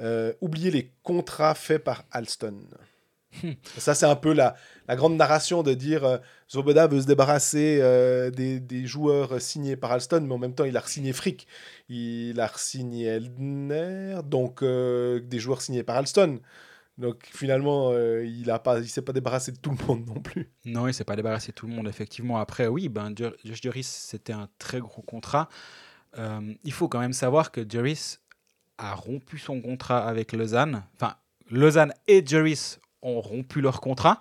euh, oublier les contrats faits par Alston Hmm. Ça, c'est un peu la, la grande narration de dire euh, Zoboda veut se débarrasser euh, des, des joueurs signés par Alston, mais en même temps, il a signé Frick, il a signé Eldner, donc euh, des joueurs signés par Alston. Donc finalement, euh, il ne pas, il s'est pas débarrassé de tout le monde non plus. Non, il s'est pas débarrassé de tout le monde, effectivement. Après, oui, ben, Jo- Josh Joris, c'était un très gros contrat. Euh, il faut quand même savoir que Joris a rompu son contrat avec Lausanne. Enfin, Lausanne et Joris ont rompu leur contrat.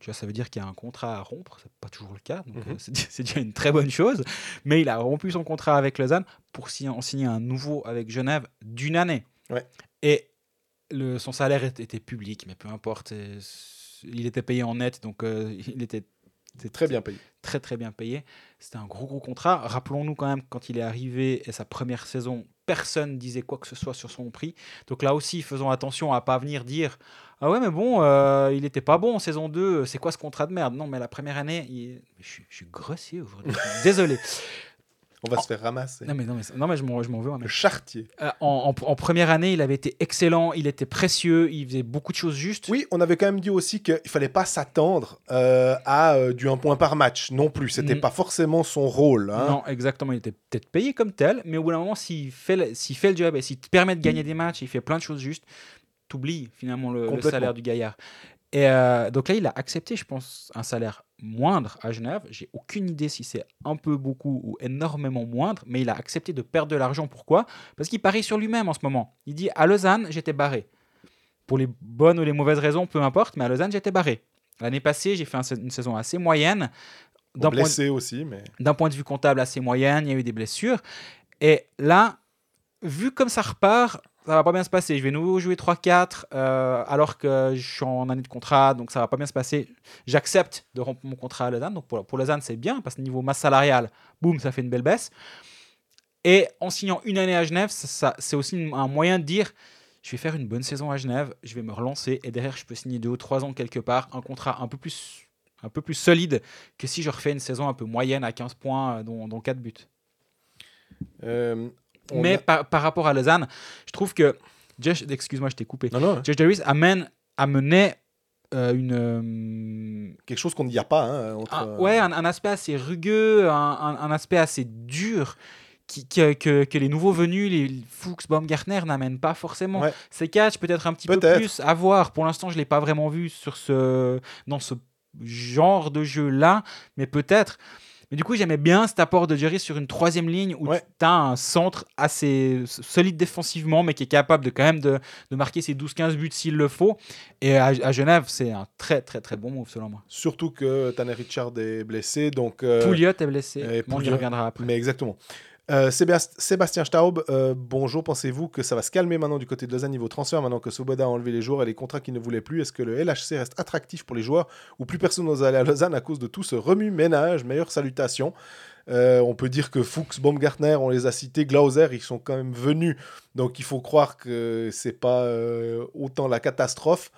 Tu vois, ça veut dire qu'il y a un contrat à rompre. C'est pas toujours le cas. Donc, Mhm. euh, <laughs> c'est déjà une très bonne chose. Mais il a rompu son contrat avec Lausanne pour signer, en signer un nouveau avec Genève d'une année. Ouais. Et le, son salaire était, public, mais peu importe. Il était payé en net, donc euh, il était très bien payé. Très très bien payé. C'était un gros gros contrat. Rappelons-nous quand même quand il est arrivé et sa première saison, personne disait quoi que ce soit sur son prix. Donc là aussi, faisons attention à pas venir dire ah ouais mais bon, euh, il était pas bon en saison 2. C'est quoi ce contrat de merde? Non mais la première année, il- je, suis- je suis grossier aujourd'hui. <laughs> Désolé. On va se faire ramasser. Non mais non mais, non, mais je m'en veux. hein, mais- Le chartier. Euh, en, en- en première année, il avait été excellent, il était précieux, il faisait beaucoup de choses justes. Oui, on avait quand même dit aussi qu'il fallait pas s'attendre euh, à euh, du un point par match non plus. C'était Mm. pas forcément son rôle. hein. Non, exactement. Il était peut-être payé comme tel, mais au bout d'un moment, s'il fait, le- s'il fait le job et s'il te permet de gagner des matchs, il fait plein de choses justes, t'oublies finalement le, salaire du gaillard. Et euh, donc là, il a accepté, je pense, un salaire moindre à Genève. J'ai aucune idée si c'est un peu beaucoup ou énormément moindre, mais il a accepté de perdre de l'argent. Pourquoi? Parce qu'il parie sur lui-même en ce moment. Il dit à Lausanne, j'étais barré. pour les bonnes ou les mauvaises raisons, peu importe, mais à Lausanne, j'étais barré. L'année passée, j'ai fait un- une saison assez moyenne. D'un point, blessé aussi, mais. d'un point de vue comptable, assez moyenne, il y a eu des blessures. Et là, vu comme ça repart, ça va pas bien se passer. Je vais nouveau jouer 3-4, euh, alors que je suis en année de contrat, donc ça va pas bien se passer. J'accepte de rompre mon contrat à Lausanne. Donc pour, pour Lausanne, c'est bien, parce que niveau masse salariale, boum, ça fait une belle baisse. Et en signant une année à Genève, c'est aussi un moyen de dire je vais faire une bonne saison à Genève, je vais me relancer, et derrière, je peux signer deux ou trois ans quelque part, un contrat un peu plus, un peu plus solide que si je refais une saison un peu moyenne à 15 points, euh, dont 4 buts. euh, on Mais a- par, par rapport à Lausanne, je trouve que Josh, excuse-moi, je t'ai coupé. Non, non, Josh Davis amène, amenait euh, une, euh, quelque chose qu'on n'y a pas. hein, entre, un, euh, ouais, un, un aspect assez rugueux, un, un- aspect assez dur. Qui, que, que- que les nouveaux venus, les Fuchs, Baumgartner, n'amènent pas forcément. Ouais. C'est catch, peut-être un petit peu plus à voir. Pour l'instant, je ne l'ai pas vraiment vu sur ce, dans ce genre de jeu-là, mais peut-être. Mais du coup, j'aimais bien cet apport de Jerry sur une troisième ligne où Ouais. tu as un centre assez solide défensivement, mais qui est capable de quand même de, de marquer ses 12-15 buts s'il le faut. Et à, à Genève, c'est un très très très bon move selon moi. Surtout que Tanner Richard est blessé, donc. euh, Pouliot est blessé, et mais on y Pouliot- reviendra après. Mais exactement. Euh, Sébast- Sébastien Staub, euh, bonjour. Pensez-vous que ça va se calmer maintenant du côté de Lausanne niveau transfert, maintenant que Svoboda a enlevé les joueurs et les contrats qu'il ne voulait plus? Est-ce que le LHC reste attractif pour les joueurs ou plus personne n'ose aller à Lausanne à cause de tout ce remue-ménage? Meilleure salutation. Euh, on peut dire que Fuchs, Baumgartner, on les a cités, Glauser, ils sont quand même venus. Donc il faut croire que c'est pas autant la catastrophe.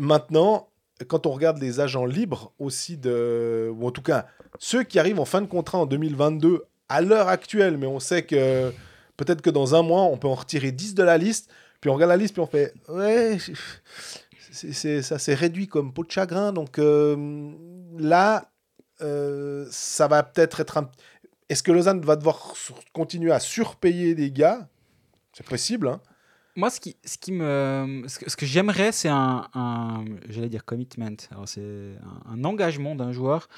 Maintenant, quand on regarde les agents libres aussi de, ou en tout cas ceux qui arrivent en fin de contrat en 2022 à l'heure actuelle, mais on sait que peut-être que dans un mois on peut en retirer 10 de la liste, puis on regarde la liste puis on fait ouais, c'est- ça s'est réduit comme peau de chagrin, donc euh, là euh, ça va peut-être être un... Est-ce que Lausanne va devoir continuer à surpayer des gars? C'est possible, hein Moi, ce qui, ce qui me, ce que, j'aimerais, c'est un, j'allais dire commitment. C'est un engagement d'un joueur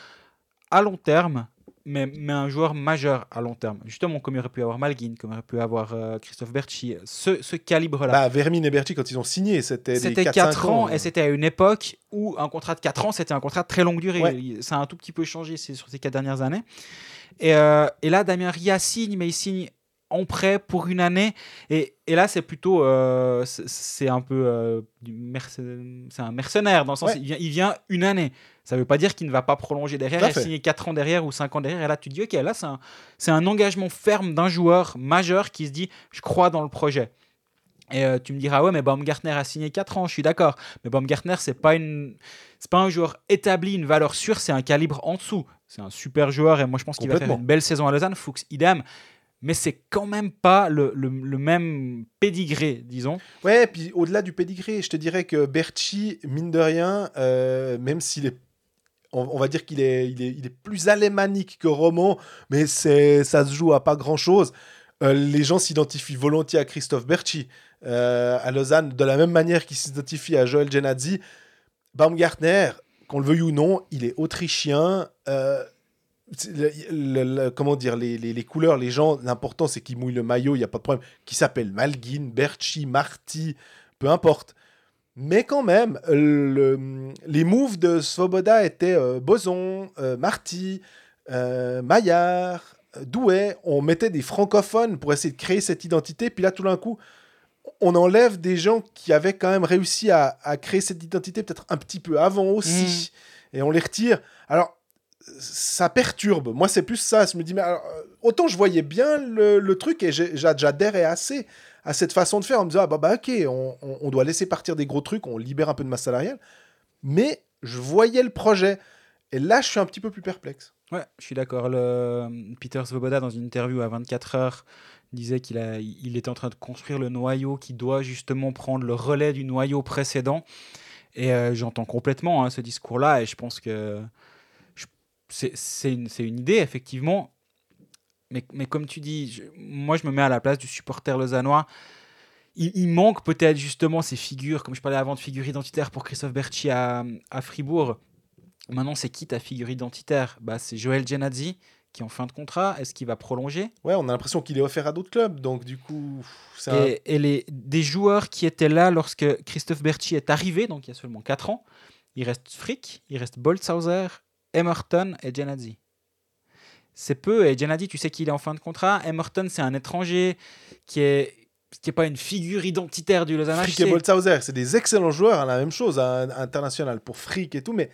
à long terme, mais, mais un joueur majeur à long terme. Justement, comme il aurait pu avoir Malguin, comme il aurait pu avoir euh, Christophe Berchi, ce, ce calibre-là. Bah, Vermin et Berti, quand ils ont signé, c'était des C'était 4, 4 ans, ans. et c'était à une époque où un contrat de 4 ans, c'était un contrat de très longue durée. Ouais. Ça a un tout petit peu changé sur ces 4 dernières années. Et, euh, et là, Damien Ria signe, mais il signe en prêt pour une année. Et, et là, c'est plutôt. euh, c'est- un peu. euh, du c'est un mercenaire, dans le sens Ouais. il, vient, il vient une année. Ça ne veut pas dire qu'il ne va pas prolonger derrière à et signer 4 ans derrière ou 5 ans derrière. Et là, tu te dis, OK, là, c'est un, un engagement ferme d'un joueur majeur qui se dit, je crois dans le projet. Et euh, tu me diras, ouais, mais Baumgartner a signé 4 ans, je suis d'accord. Mais Baumgartner, c'est pas une, pas un joueur établi, une valeur sûre, c'est un calibre en dessous. C'est un super joueur et moi je pense qu'il va faire une belle saison à Lausanne. Fuchs, idem. Mais c'est quand même pas le, le- le même pédigré, disons. Ouais, puis au-delà du pédigré, je te dirais que Berchi, mine de rien, euh, même s'il est. On, va dire qu'il est, il est, il est plus alémanique que Roman, mais c'est, ça se joue à pas grand-chose. Euh, les gens s'identifient volontiers à Christophe Berchi euh, à Lausanne, de la même manière qu'ils s'identifient à Joël Genadzi. Baumgartner, qu'on le veuille ou non, il est autrichien. euh, comment dire, les, les- les couleurs, les gens, l'important c'est qu'ils mouillent le maillot, il n'y a pas de problème. Qui s'appelle Malguin, Berchi, Marty, peu importe. Mais quand même, le- les moves de Svoboda étaient euh, Boson, euh, Marty, euh, Maillard, Douai. On mettait des francophones pour essayer de créer cette identité. Puis là, tout d'un coup, on enlève des gens qui avaient quand même réussi à, à créer cette identité peut-être un petit peu avant aussi. Et on les retire. Alors, ça perturbe. Moi, c'est plus ça. Je me dis, mais alors, autant je voyais bien le, le truc et j'adhérais assez à cette façon de faire en me disant, ah bah, bah ok, on, doit laisser partir des gros trucs, on libère un peu de masse salariale. Mais je voyais le projet. Et là, je suis un petit peu plus perplexe. Ouais, je suis d'accord. Le... Peter Svoboda, dans une interview à 24 heures, disait qu'il a... il était en train de construire le noyau qui doit justement prendre le relais du noyau précédent. Et euh, j'entends complètement hein, ce discours-là. Et je pense que c'est une idée, effectivement. Mais, mais comme tu dis, je- moi, je me mets à la place du supporter lausannois. Il, il manque peut-être justement ces figures, comme je parlais avant de figures identitaires pour Christophe Berchi à, à Fribourg. Maintenant, c'est qui ta figure identitaire? Bah, C'est Joël Genadzi, qui est en fin de contrat. Est-ce qu'il va prolonger? Ouais, on a l'impression qu'il est offert à d'autres clubs, donc du coup, un- Et, et les, des joueurs qui étaient là lorsque Christophe Berchi est arrivé, donc il y a seulement 4 ans, il reste Frick, il reste Boltzhauser, Emerton et Genadzi. C'est peu, et Genadzi, tu sais qu'il est en fin de contrat. Emerton, c'est un étranger qui est qui est pas une figure identitaire du Lausanne Frick et c'est des excellents joueurs, hein, la même chose, hein, international pour Frick et tout, mais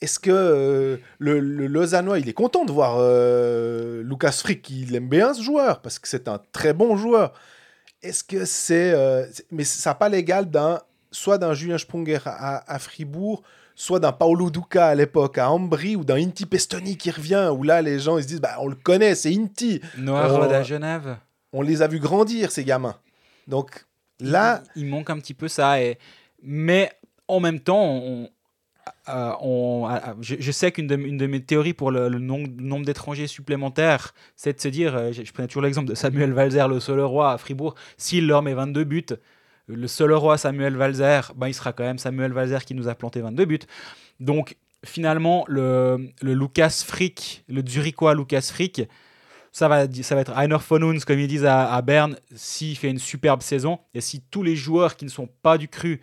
est-ce que euh, le, le Lausannois, il est content de voir euh, Lucas Frick Il aime bien ce joueur, parce que c'est un très bon joueur. Est-ce que c'est... euh, mais ça n'a pas l'égal d'un soit d'un Julien Sprunger à, à Fribourg, soit d'un Paolo Duca à l'époque à Ambry, ou d'un Inti Pestoni qui revient, où là, les gens, ils se disent, bah, on le connaît, c'est Inti. Rod à Genève. On les a vus grandir, ces gamins. Donc là, il, il manque un petit peu ça. Et... Mais en même temps, on, euh, on- euh, je, je sais qu'une de, une de mes théories pour le, le nombre, nombre d'étrangers supplémentaires, c'est de se dire, euh, je, je prenais toujours l'exemple de Samuel Valzer, le seul roi à Fribourg, s'il leur met 22 buts, le seul roi Samuel Valzer, ben, il sera quand même Samuel Valzer qui nous a planté 22 buts. Donc finalement, le, Lucas Frick, le Zurichois Lucas Frick, ça va, ça va être Einer von Huns, comme ils disent à, à Berne, s'il fait une superbe saison. Et si tous les joueurs qui ne sont pas du cru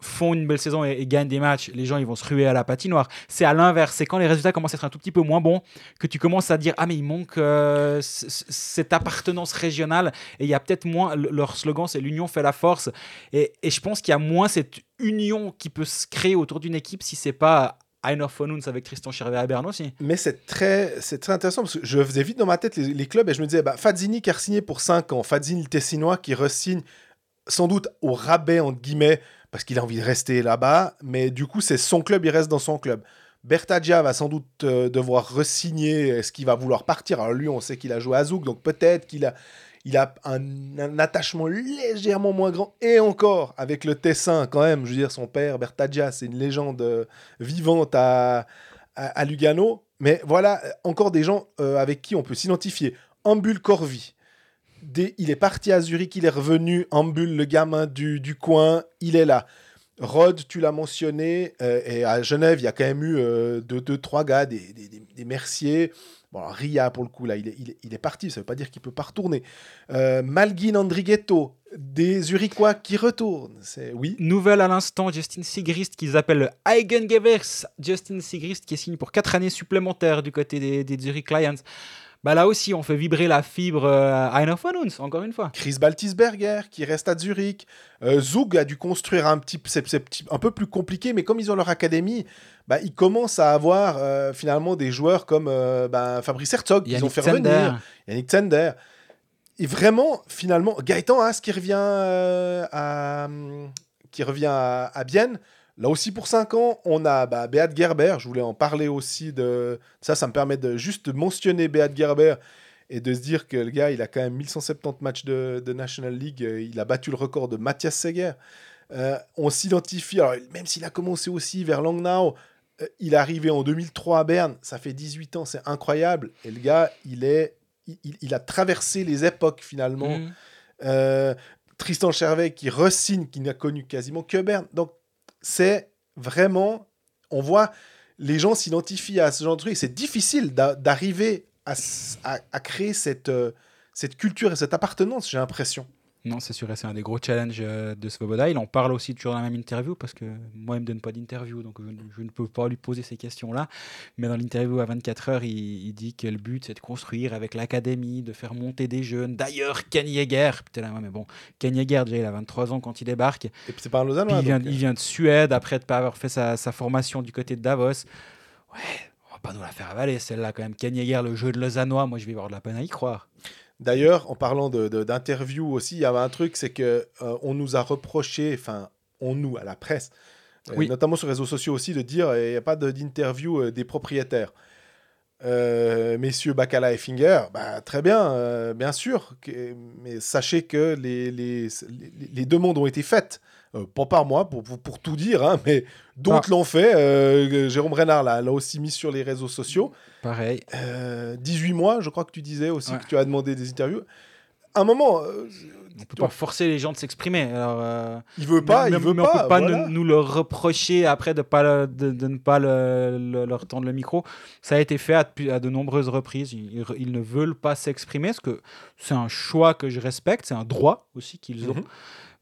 font une belle saison et, gagnent des matchs, les gens ils vont se ruer à la patinoire. C'est à l'inverse, c'est quand les résultats commencent à être un tout petit peu moins bons que tu commences à dire ah mais il manque euh, cette appartenance régionale et il y a peut-être moins le- leur slogan c'est l'union fait la force et, et je pense qu'il y a moins cette union qui peut se créer autour d'une équipe si c'est pas Einer von Huns avec Tristan Chervet à Berne aussi. Mais c'est très, très intéressant parce que je faisais vite dans ma tête les, clubs et je me disais, bah, Fazzini qui a signé pour 5 ans, Fazzini le Tessinois qui re-signe sans doute au rabais, entre guillemets, parce qu'il a envie de rester là-bas, mais du coup, c'est son club, il reste dans son club. Bertagia va sans doute euh, devoir re-signer, est-ce qu'il va vouloir partir? Alors lui, on sait qu'il a joué à Zouk, donc peut-être qu'il a, il a un, attachement légèrement moins grand, et encore, avec le Tessin quand même, je veux dire, son père, Bertagia, c'est une légende euh, vivante à, à, Lugano. Mais voilà, euh, encore des gens avec qui on peut s'identifier. Ambul Corvi. Des- il est parti à Zurich, il est revenu. Ambul, le gamin du, du coin, il est là. Rod, tu l'as mentionné, euh, et à Genève, il y a quand même eu euh, deux, deux, trois gars, des, des, des- Merciers. Bon, Ria, pour le coup, là, il est, il il est parti, ça veut pas dire qu'il peut pas retourner. Euh, Malguin Andrighetto, des Zurichois qui retournent. C'est Oui, Nouvelle à l'instant, Justin Sigrist qu'ils appellent le Eigengewers. Justin Sigrist qui est signé pour 4 années supplémentaires du côté des, des Zurich Lions. Bah là aussi, on fait vibrer la fibre euh, Einer von Huns, encore une fois. Chris Baltisberger qui reste à Zurich. Euh, Zug a dû construire un petit, c'est, un peu plus compliqué, mais comme ils ont leur académie, bah, ils commencent à avoir euh, finalement des joueurs comme euh, bah, Fabrice Herzog qu'ils ont Yannick fait Zender. revenir, Yannick Zender. Et vraiment, finalement, Gaëtan Haas qui revient euh, à, qui revient à, à Bienne. Là aussi pour 5 ans, on a bah, Beat Gerber. Je voulais en parler aussi de ça. Ça me permet de juste mentionner Beat Gerber et de se dire que le gars, il a quand même 1170 matchs de, de National League. euh, Il a battu le record de Mathias Seger. Euh, on s'identifie, alors même s'il a commencé aussi vers Langnau, euh, il est arrivé en 2003 à Berne, ça fait 18 ans, c'est incroyable. Et le gars, il, est, il, a traversé les époques finalement. Mhm. Euh, Tristan Chervet qui resigne, qui n'a connu quasiment que Berne. Donc, c'est vraiment, on voit, les gens s'identifient à ce genre de truc. C'est difficile d'a- d'arriver à, créer euh, cette culture et cette appartenance, j'ai l'impression. Non, c'est sûr, c'est un des gros challenges euh, de Svoboda. Il en parle aussi toujours dans la même interview parce que moi, il me donne pas d'interview, donc je, ne- je ne peux pas lui poser ces questions-là. Mais dans l'interview à 24 heures, il, il dit que le but, c'est de construire avec l'académie, de faire monter des jeunes. D'ailleurs, Ken Yeager, putain, là, ouais, mais bon, Ken Yeager, déjà, il a 23 ans quand il débarque. Et puis, c'est pas un Puis Lausannois. il, vient, donc, euh, il vient de Suède après de pas avoir fait sa, sa formation du côté de Davos. Ouais, on va pas nous la faire avaler, celle-là, quand même. Ken Yeager, le jeu de Lausannois, moi, je vais avoir de la peine à y croire. D'ailleurs, en parlant de- de- d'interviews aussi, il y avait un truc, c'est que euh, on nous a reproché, enfin, on nous, à la presse, euh, notamment sur les réseaux sociaux aussi, de dire il n'y a pas d'interview euh, des propriétaires. Messieurs Bacala et Finger, bah, très bien, bien sûr, que- mais sachez que les, les, les- mondes ont été faites. Euh, pas par moi, pour, pour, pour tout dire, hein, mais d'autres l'ont fait. Euh, Jérôme Renard l'a l'a aussi mis sur les réseaux sociaux. Pareil. Euh, 18 mois, je crois que tu disais aussi Ouais. que tu as demandé des interviews. À un moment, euh, On peut pas forcer les gens de s'exprimer. Alors, euh, Il veut pas, mais, il veut mais pas. on peut pas voilà. nous, nous le reprocher après de, pas le- de, de ne pas le- le- leur tendre le micro. Ça a été fait à, de- à de nombreuses reprises. Ils, ils ne veulent pas s'exprimer, parce que c'est un choix que je respecte, c'est un droit aussi qu'ils ont. Mhm.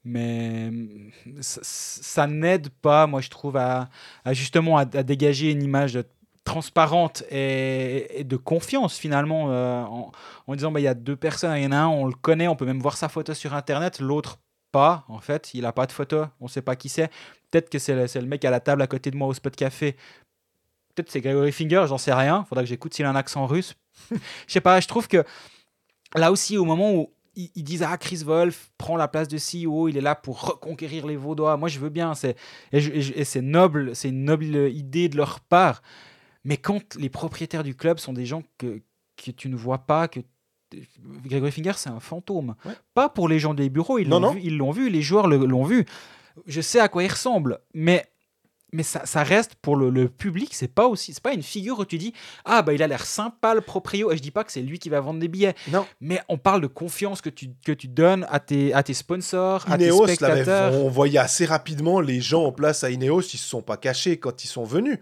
Mais mm, ça, ça n'aide pas, moi je trouve, à, à justement à, à dégager une image transparente et, de confiance finalement euh, en, disant bah, il y a deux personnes, il y en a un, on le connaît, on peut même voir sa photo sur internet, l'autre pas en fait, il a pas de photo, on sait pas qui c'est. Peut-être que c'est le, le mec à la table à côté de moi au spot café. Peut-être c'est Gregory Finger, j'en sais rien. Faudra que j'écoute s'il a un accent russe. <laughs> Je sais pas, je trouve que là aussi, au moment où ils, disent Ah, Chris Wolf prend la place de CEO, il est là pour reconquérir les Vaudois. Moi, je veux bien. C'est, et c'est noble, c'est une noble idée de leur part. Mais quand les propriétaires du club sont des gens que, que tu ne vois pas, que Gregory Finger, c'est un fantôme. Ouais. Pas pour les gens des bureaux, ils l'ont vu, ils l'ont vu, les joueurs l'ont vu. Je sais à quoi il ressemble, mais mais ça, ça reste pour le, le public, c'est pas aussi, c'est pas une figure où tu dis ah bah il a l'air sympa le proprio et je dis pas que c'est lui qui va vendre des billets, Non. mais on parle de confiance que tu, que tu donnes à tes, à tes sponsors, à tes Ineos, spectateurs. on voyait assez rapidement les gens en place à Ineos, ils se sont pas cachés quand ils sont venus.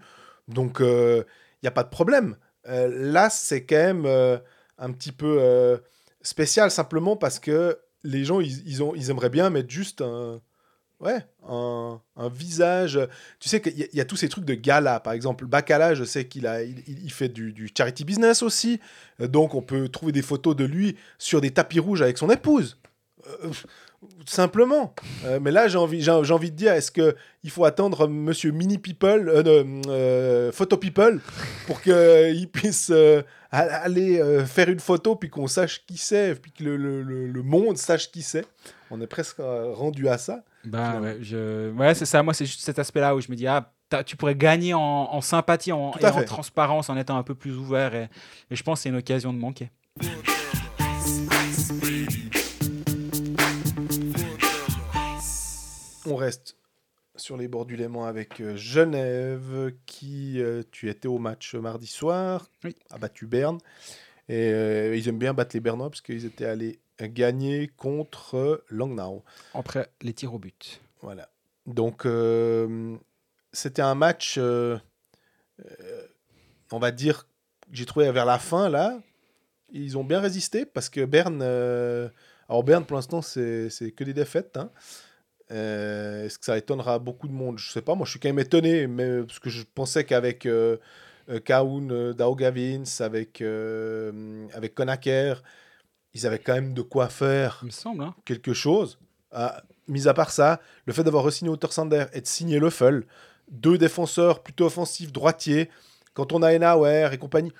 Donc, il n'y a pas de problème. Euh, là, c'est quand même euh, un petit peu euh, spécial, simplement parce que les gens, ils, ils ont, ils aimeraient bien mettre juste un, ouais, un, un visage. Tu sais qu'il y, a- tous ces trucs de gala, par exemple. Bacala, je sais qu'il il, fait du, du charity business aussi. Euh, donc, on peut trouver des photos de lui sur des tapis rouges avec son épouse. Euh, simplement. Euh, mais là, j'ai envie, j'ai, envie de dire, est-ce que il faut attendre Monsieur Mini People, euh, euh, Photo People, pour qu'il puisse aller faire une photo, puis qu'on sache qui c'est, puis que le, le- le- le monde sache qui c'est? On est presque rendu à ça. Bah ouais, je... ouais c'est ça, moi c'est juste cet aspect-là où je me dis ah tu pourrais gagner en, en sympathie, en, et transparence, en étant un peu plus ouvert et, et je pense que c'est une occasion de manquer. Reste sur les bords du Léman avec euh, Genève, qui euh, tu étais au match mardi soir, Oui. a battu Berne. Et euh, ils aiment bien battre les Bernois parce qu'ils étaient allés gagner contre Langnau. Après les tirs au but. Voilà. Donc, euh, c'était un match, on va dire, que j'ai trouvé vers la fin, là. Ils ont bien résisté parce que Berne. alors, Berne, pour l'instant, c'est c'est que des défaites. hein. Euh, Est-ce que ça étonnera beaucoup de monde? Je sais pas. Moi, je suis quand même étonné, mais, parce que je pensais qu'avec euh, euh, Kaoun, euh, Daugavins, avec, euh, avec Konaker, ils avaient quand même de quoi faire Il me semble. Hein. quelque chose. Ah, mis à part ça, le fait d'avoir re-signé Sander et de signer Leffel, deux défenseurs plutôt offensifs, droitiers, quand on a Enauer et compagnie,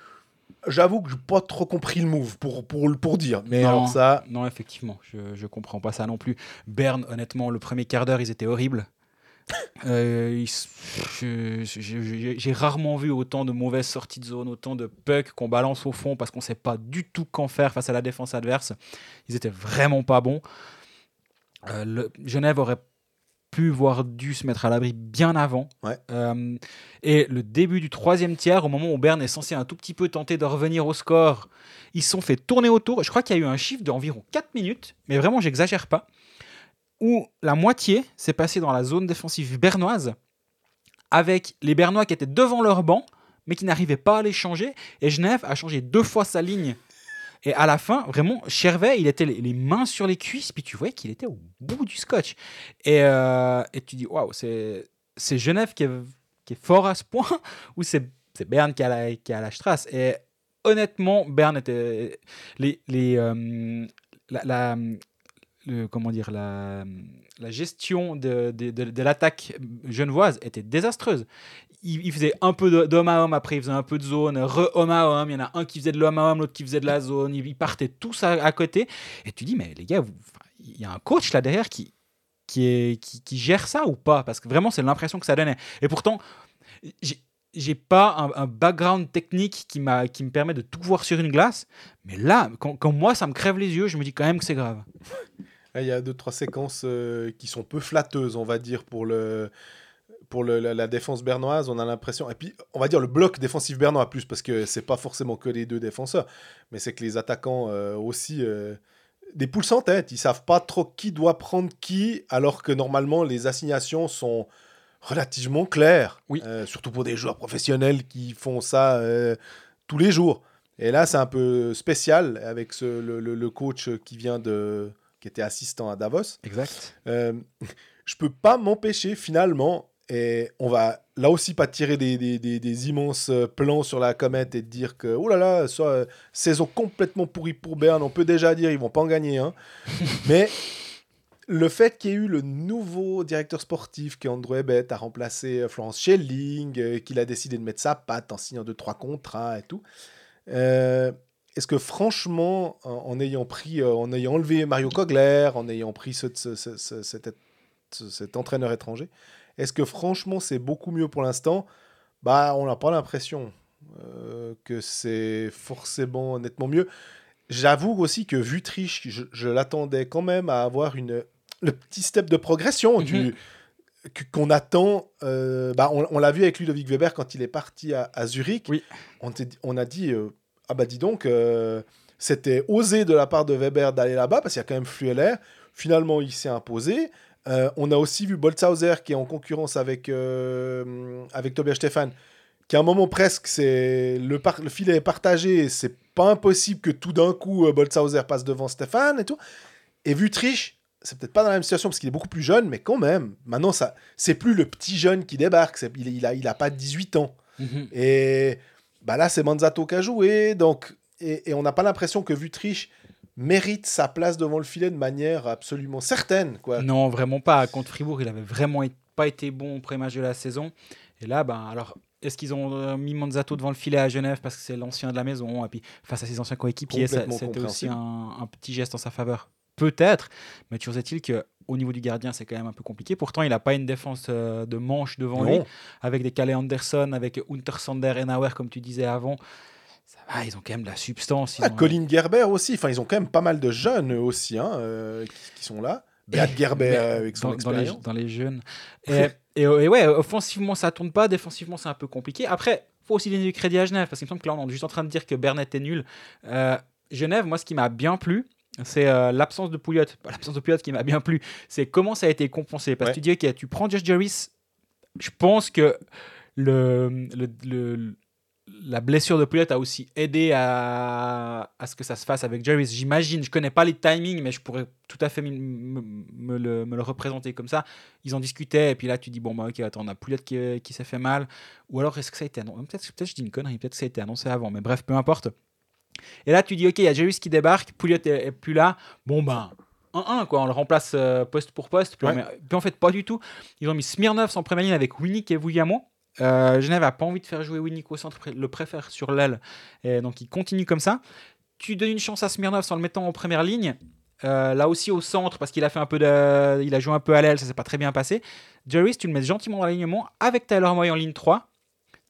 j'avoue que j'ai pas trop compris le move pour, pour, pour dire. Mais Non. alors ça, Non, effectivement, je, je comprends pas ça non plus. Berne, honnêtement, le premier quart d'heure, ils étaient horribles. <laughs> Euh, je- je- je- J'ai rarement vu autant de mauvaises sorties de zone, autant de pucks qu'on balance au fond parce qu'on sait pas du tout qu'en faire face à la défense adverse. Ils étaient vraiment pas bons. Euh, le- Genève aurait pu, voire dû se mettre à l'abri bien avant. Ouais. Euh, et le début du troisième tiers, au moment où Berne est censé un tout petit peu tenter de revenir au score, ils se sont fait tourner autour. Je crois qu'il y a eu un chiffre d'environ 4 minutes, mais vraiment, j'exagère pas, où la moitié s'est passée dans la zone défensive bernoise, avec les Bernois qui étaient devant leur banc, mais qui n'arrivaient pas à les changer. Et Genève a changé deux fois sa ligne. Et à la fin, vraiment, Chervet, il était les, mains sur les cuisses, puis tu voyais qu'il était au bout du scotch. Et, euh, et tu dis, waouh, c'est Genève qui est, fort à ce point, <laughs> ou c'est Berne qui a la, qui la strasse. Et honnêtement, Berne était. Les, les, euh, la, comment dire, la, gestion de- de l'attaque genevoise était désastreuse. Il, il faisait un peu d'homme à homme, après il faisait un peu de zone, re-homme à homme. Il y en a un qui faisait de l'homme à homme, l'autre qui faisait de la zone. Ils, partaient tous à, côté. Et tu dis, mais les gars, il y a un coach là derrière qui, qui, gère ça ou pas? Parce que vraiment, c'est l'impression que ça donnait. Et pourtant, j'ai j'ai pas un, un background technique qui, me permet de tout voir sur une glace. Mais là, quand, quand moi, ça me crève les yeux, je me dis quand même que c'est grave. il y a deux, trois séquences euh, qui sont peu flatteuses, on va dire, pour le pour le- la, la défense bernoise, on a l'impression, et puis on va dire le bloc défensif bernois plus, parce que c'est pas forcément que les deux défenseurs, mais c'est que les attaquants euh, aussi, euh, des poules sans tête. Ils savent pas trop qui doit prendre qui, alors que normalement les assignations sont relativement claires. Oui. Euh, surtout pour des joueurs professionnels qui font ça tous les jours. Et là, c'est un peu spécial avec ce, le, le- le coach qui vient de, qui était assistant à Davos. Exact. <laughs> Je peux pas m'empêcher finalement, et on va là aussi pas tirer des, des- des- des immenses euh, plans sur la comète et dire que, oh là là, soit euh, saison complètement pourrie pour Berne, on peut déjà dire ils vont pas en gagner un. <laughs> Mais le fait qu'il y ait eu le nouveau directeur sportif qui est Andrew Ebbett a remplacé euh, Florence Schelling, euh, qu'il a décidé de mettre sa patte en signant deux trois contrats et tout. euh, est-ce que franchement, en, en ayant pris, en ayant enlevé Mario Kogler, en ayant pris ce- ce- ce- ce- cet, ce- cet entraîneur étranger, est-ce que franchement c'est beaucoup mieux pour l'instant? Bah, on n'a pas l'impression euh, que c'est forcément nettement mieux. J'avoue aussi que Vutriche, je, je l'attendais quand même à avoir une, le petit step de progression du que- qu'on attend. euh, bah, on on l'a vu avec Ludovic Weber quand il est parti à, à Zurich. Oui. On, on a dit euh, ah bah dis donc euh, c'était osé de la part de Weber d'aller là-bas parce qu'il y a quand même Flueller. Finalement, il s'est imposé. Euh, on a aussi vu Boltzhauser qui est en concurrence avec, euh, avec Tobias Stefan, qui à un moment presque, c'est le, filet est partagé, et c'est pas impossible que tout d'un coup euh, Boltzhauser passe devant Stefan et tout. Et Vutriche, c'est peut-être pas dans la même situation parce qu'il est beaucoup plus jeune, mais quand même, maintenant, ça, c'est plus le petit jeune qui débarque, il, il, a, il a pas 18 ans. Mhm. Et bah là, c'est Manzato qui a joué. Donc, et, et on n'a pas l'impression que Vutriche mérite sa place devant le filet de manière absolument certaine. Quoi. Non, vraiment pas. Contre Fribourg, il avait vraiment pas été bon au premier match de la saison. Et là, ben, alors, est-ce qu'ils ont euh, mis Manzato devant le filet à Genève parce que c'est l'ancien de la maison? Et puis, face à ses anciens coéquipiers, c'était aussi un, un petit geste en sa faveur. Peut-être, mais toujours est-il qu'au niveau du gardien, c'est quand même un peu compliqué. Pourtant, il n'a pas une défense euh, de manche devant lui, avec des Calais Anderson, avec Untersander, Enauer, comme tu disais avant. Ça va, ils ont quand même de la substance. ils Ah, ont- Colin Gerber aussi. Enfin, ils ont quand même pas mal de jeunes eux aussi hein, euh, qui, qui sont là. Beat Gerber euh, avec son dans, dans les, expérience. dans les jeunes. <laughs> Et, et, et ouais, offensivement, ça tourne pas. Défensivement, c'est un peu compliqué. Après, faut aussi donner du crédit à Genève, parce qu'il me semble que là, on est juste en train de dire que Bernet est nul. Euh, Genève, moi, ce qui m'a bien plu, c'est euh, l'absence de Pouliot. L'absence de Pouliot qui m'a bien plu, c'est comment ça a été compensé. Parce Ouais. que tu dis, ok, tu prends Josh Jarvis, je pense que le, le, le- la blessure de Pouliot a aussi aidé à, à ce que ça se fasse avec Jarvis. J'imagine, je connais pas les timings, mais je pourrais tout à fait me, me- me le, me le représenter comme ça. Ils en discutaient, et puis là, tu dis, bon, bah, ok, attends, on a Pouliot qui, qui s'est fait mal. Ou alors, est-ce que ça a été annoncé? Peut-être peut je dis une connerie, peut-être que ça a été annoncé avant, mais bref, peu importe. Et là, tu dis, ok, il y a Jarvis qui débarque, Pouliot est, est plus là. Bon, ben. 1-1, quoi, on le remplace euh, poste pour poste. Puis, on Ouais. met- puis en fait, pas du tout. Ils ont mis Smirnov en première ligne avec Winnick et Vouillamo. Euh, Genève a pas envie de faire jouer Winnick au centre, le préfère sur l'aile. Et donc, il continue comme ça. Tu donnes une chance à Smirnov en le mettant en première ligne. Euh, là aussi au centre, parce qu'il a fait un peu de, il a joué un peu à l'aile, ça s'est pas très bien passé. Jarvis, tu le mets gentiment dans l'alignement avec Tyler Moy en ligne 3.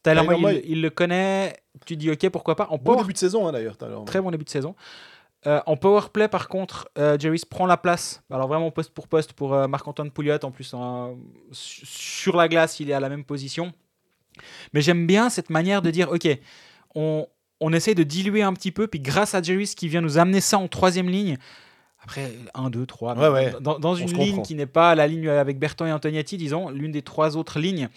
Tyler, Tyler Moy, Moy. il, il le connaît. Tu dis ok, pourquoi pas. En Bon power, début de saison hein, d'ailleurs. très bon début de saison. Euh, en power play, par contre, euh, prend la place. Alors vraiment poste pour poste pour euh, Marc-Antoine Pouliot. En plus, su- sur la glace, il est à la même position. Mais j'aime bien cette manière de dire, ok, on, on essaie de diluer un petit peu, puis grâce à Jarvis qui vient nous amener ça en troisième ligne, après 1, 2, 3, Ouais, ouais. dans, une comprend. ligne qui n'est pas la ligne avec Berton et Antonietti, disons, l'une des trois autres lignes,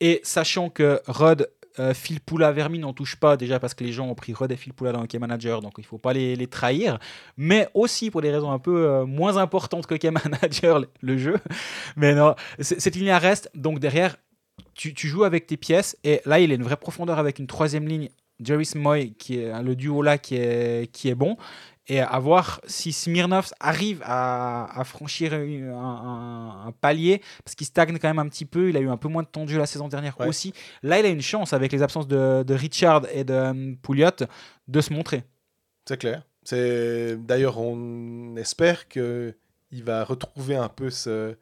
et sachant que Rod, euh, Phil Poula, Vermi n'en touche pas, déjà parce que les gens ont pris Rod et Phil Poula dans le Key Manager, donc il ne faut pas les, les trahir, mais aussi pour des raisons un peu euh, moins importantes que Key <laughs> Manager, le- jeu. Mais non, cette ligne reste, donc derrière, tu, tu joues avec tes pièces, et là, il a une vraie profondeur avec une troisième ligne, Jerry Moy, qui est le duo là qui est, qui est bon, et à voir si Smirnov arrive à, à franchir un, un- un palier, parce qu'il stagne quand même un petit peu, il a eu un peu moins de temps de jeu la saison dernière Ouais. aussi. Là, il a une chance, avec les absences de, de Richard et de euh, Pouliot, de se montrer. C'est clair. C'est d'ailleurs on espère que il va retrouver un peu ce.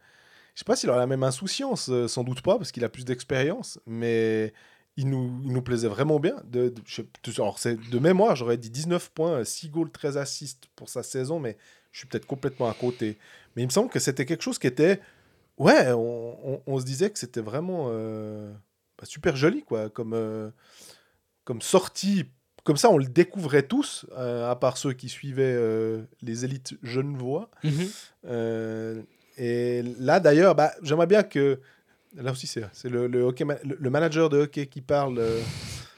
Je sais pas s'il aura la même insouciance, euh, sans doute pas, parce qu'il a plus d'expérience, mais il nous, il nous plaisait vraiment bien. De, de- je sais- alors c'est de mémoire, j'aurais dit 19 points, 6 goals, 13 assists pour sa saison, mais je suis peut-être complètement à côté. Mais il me semble que c'était quelque chose qui était. Ouais, on, on- on se disait que c'était vraiment euh, bah, super joli, quoi, comme, euh, comme sortie comme ça, on le découvrait tous, euh, à part ceux qui suivaient euh, les élites genevois. Mhm. Euh, et là, d'ailleurs, bah, j'aimerais bien que. Là aussi, c'est le, le, hockey le- le manager de hockey qui parle. euh,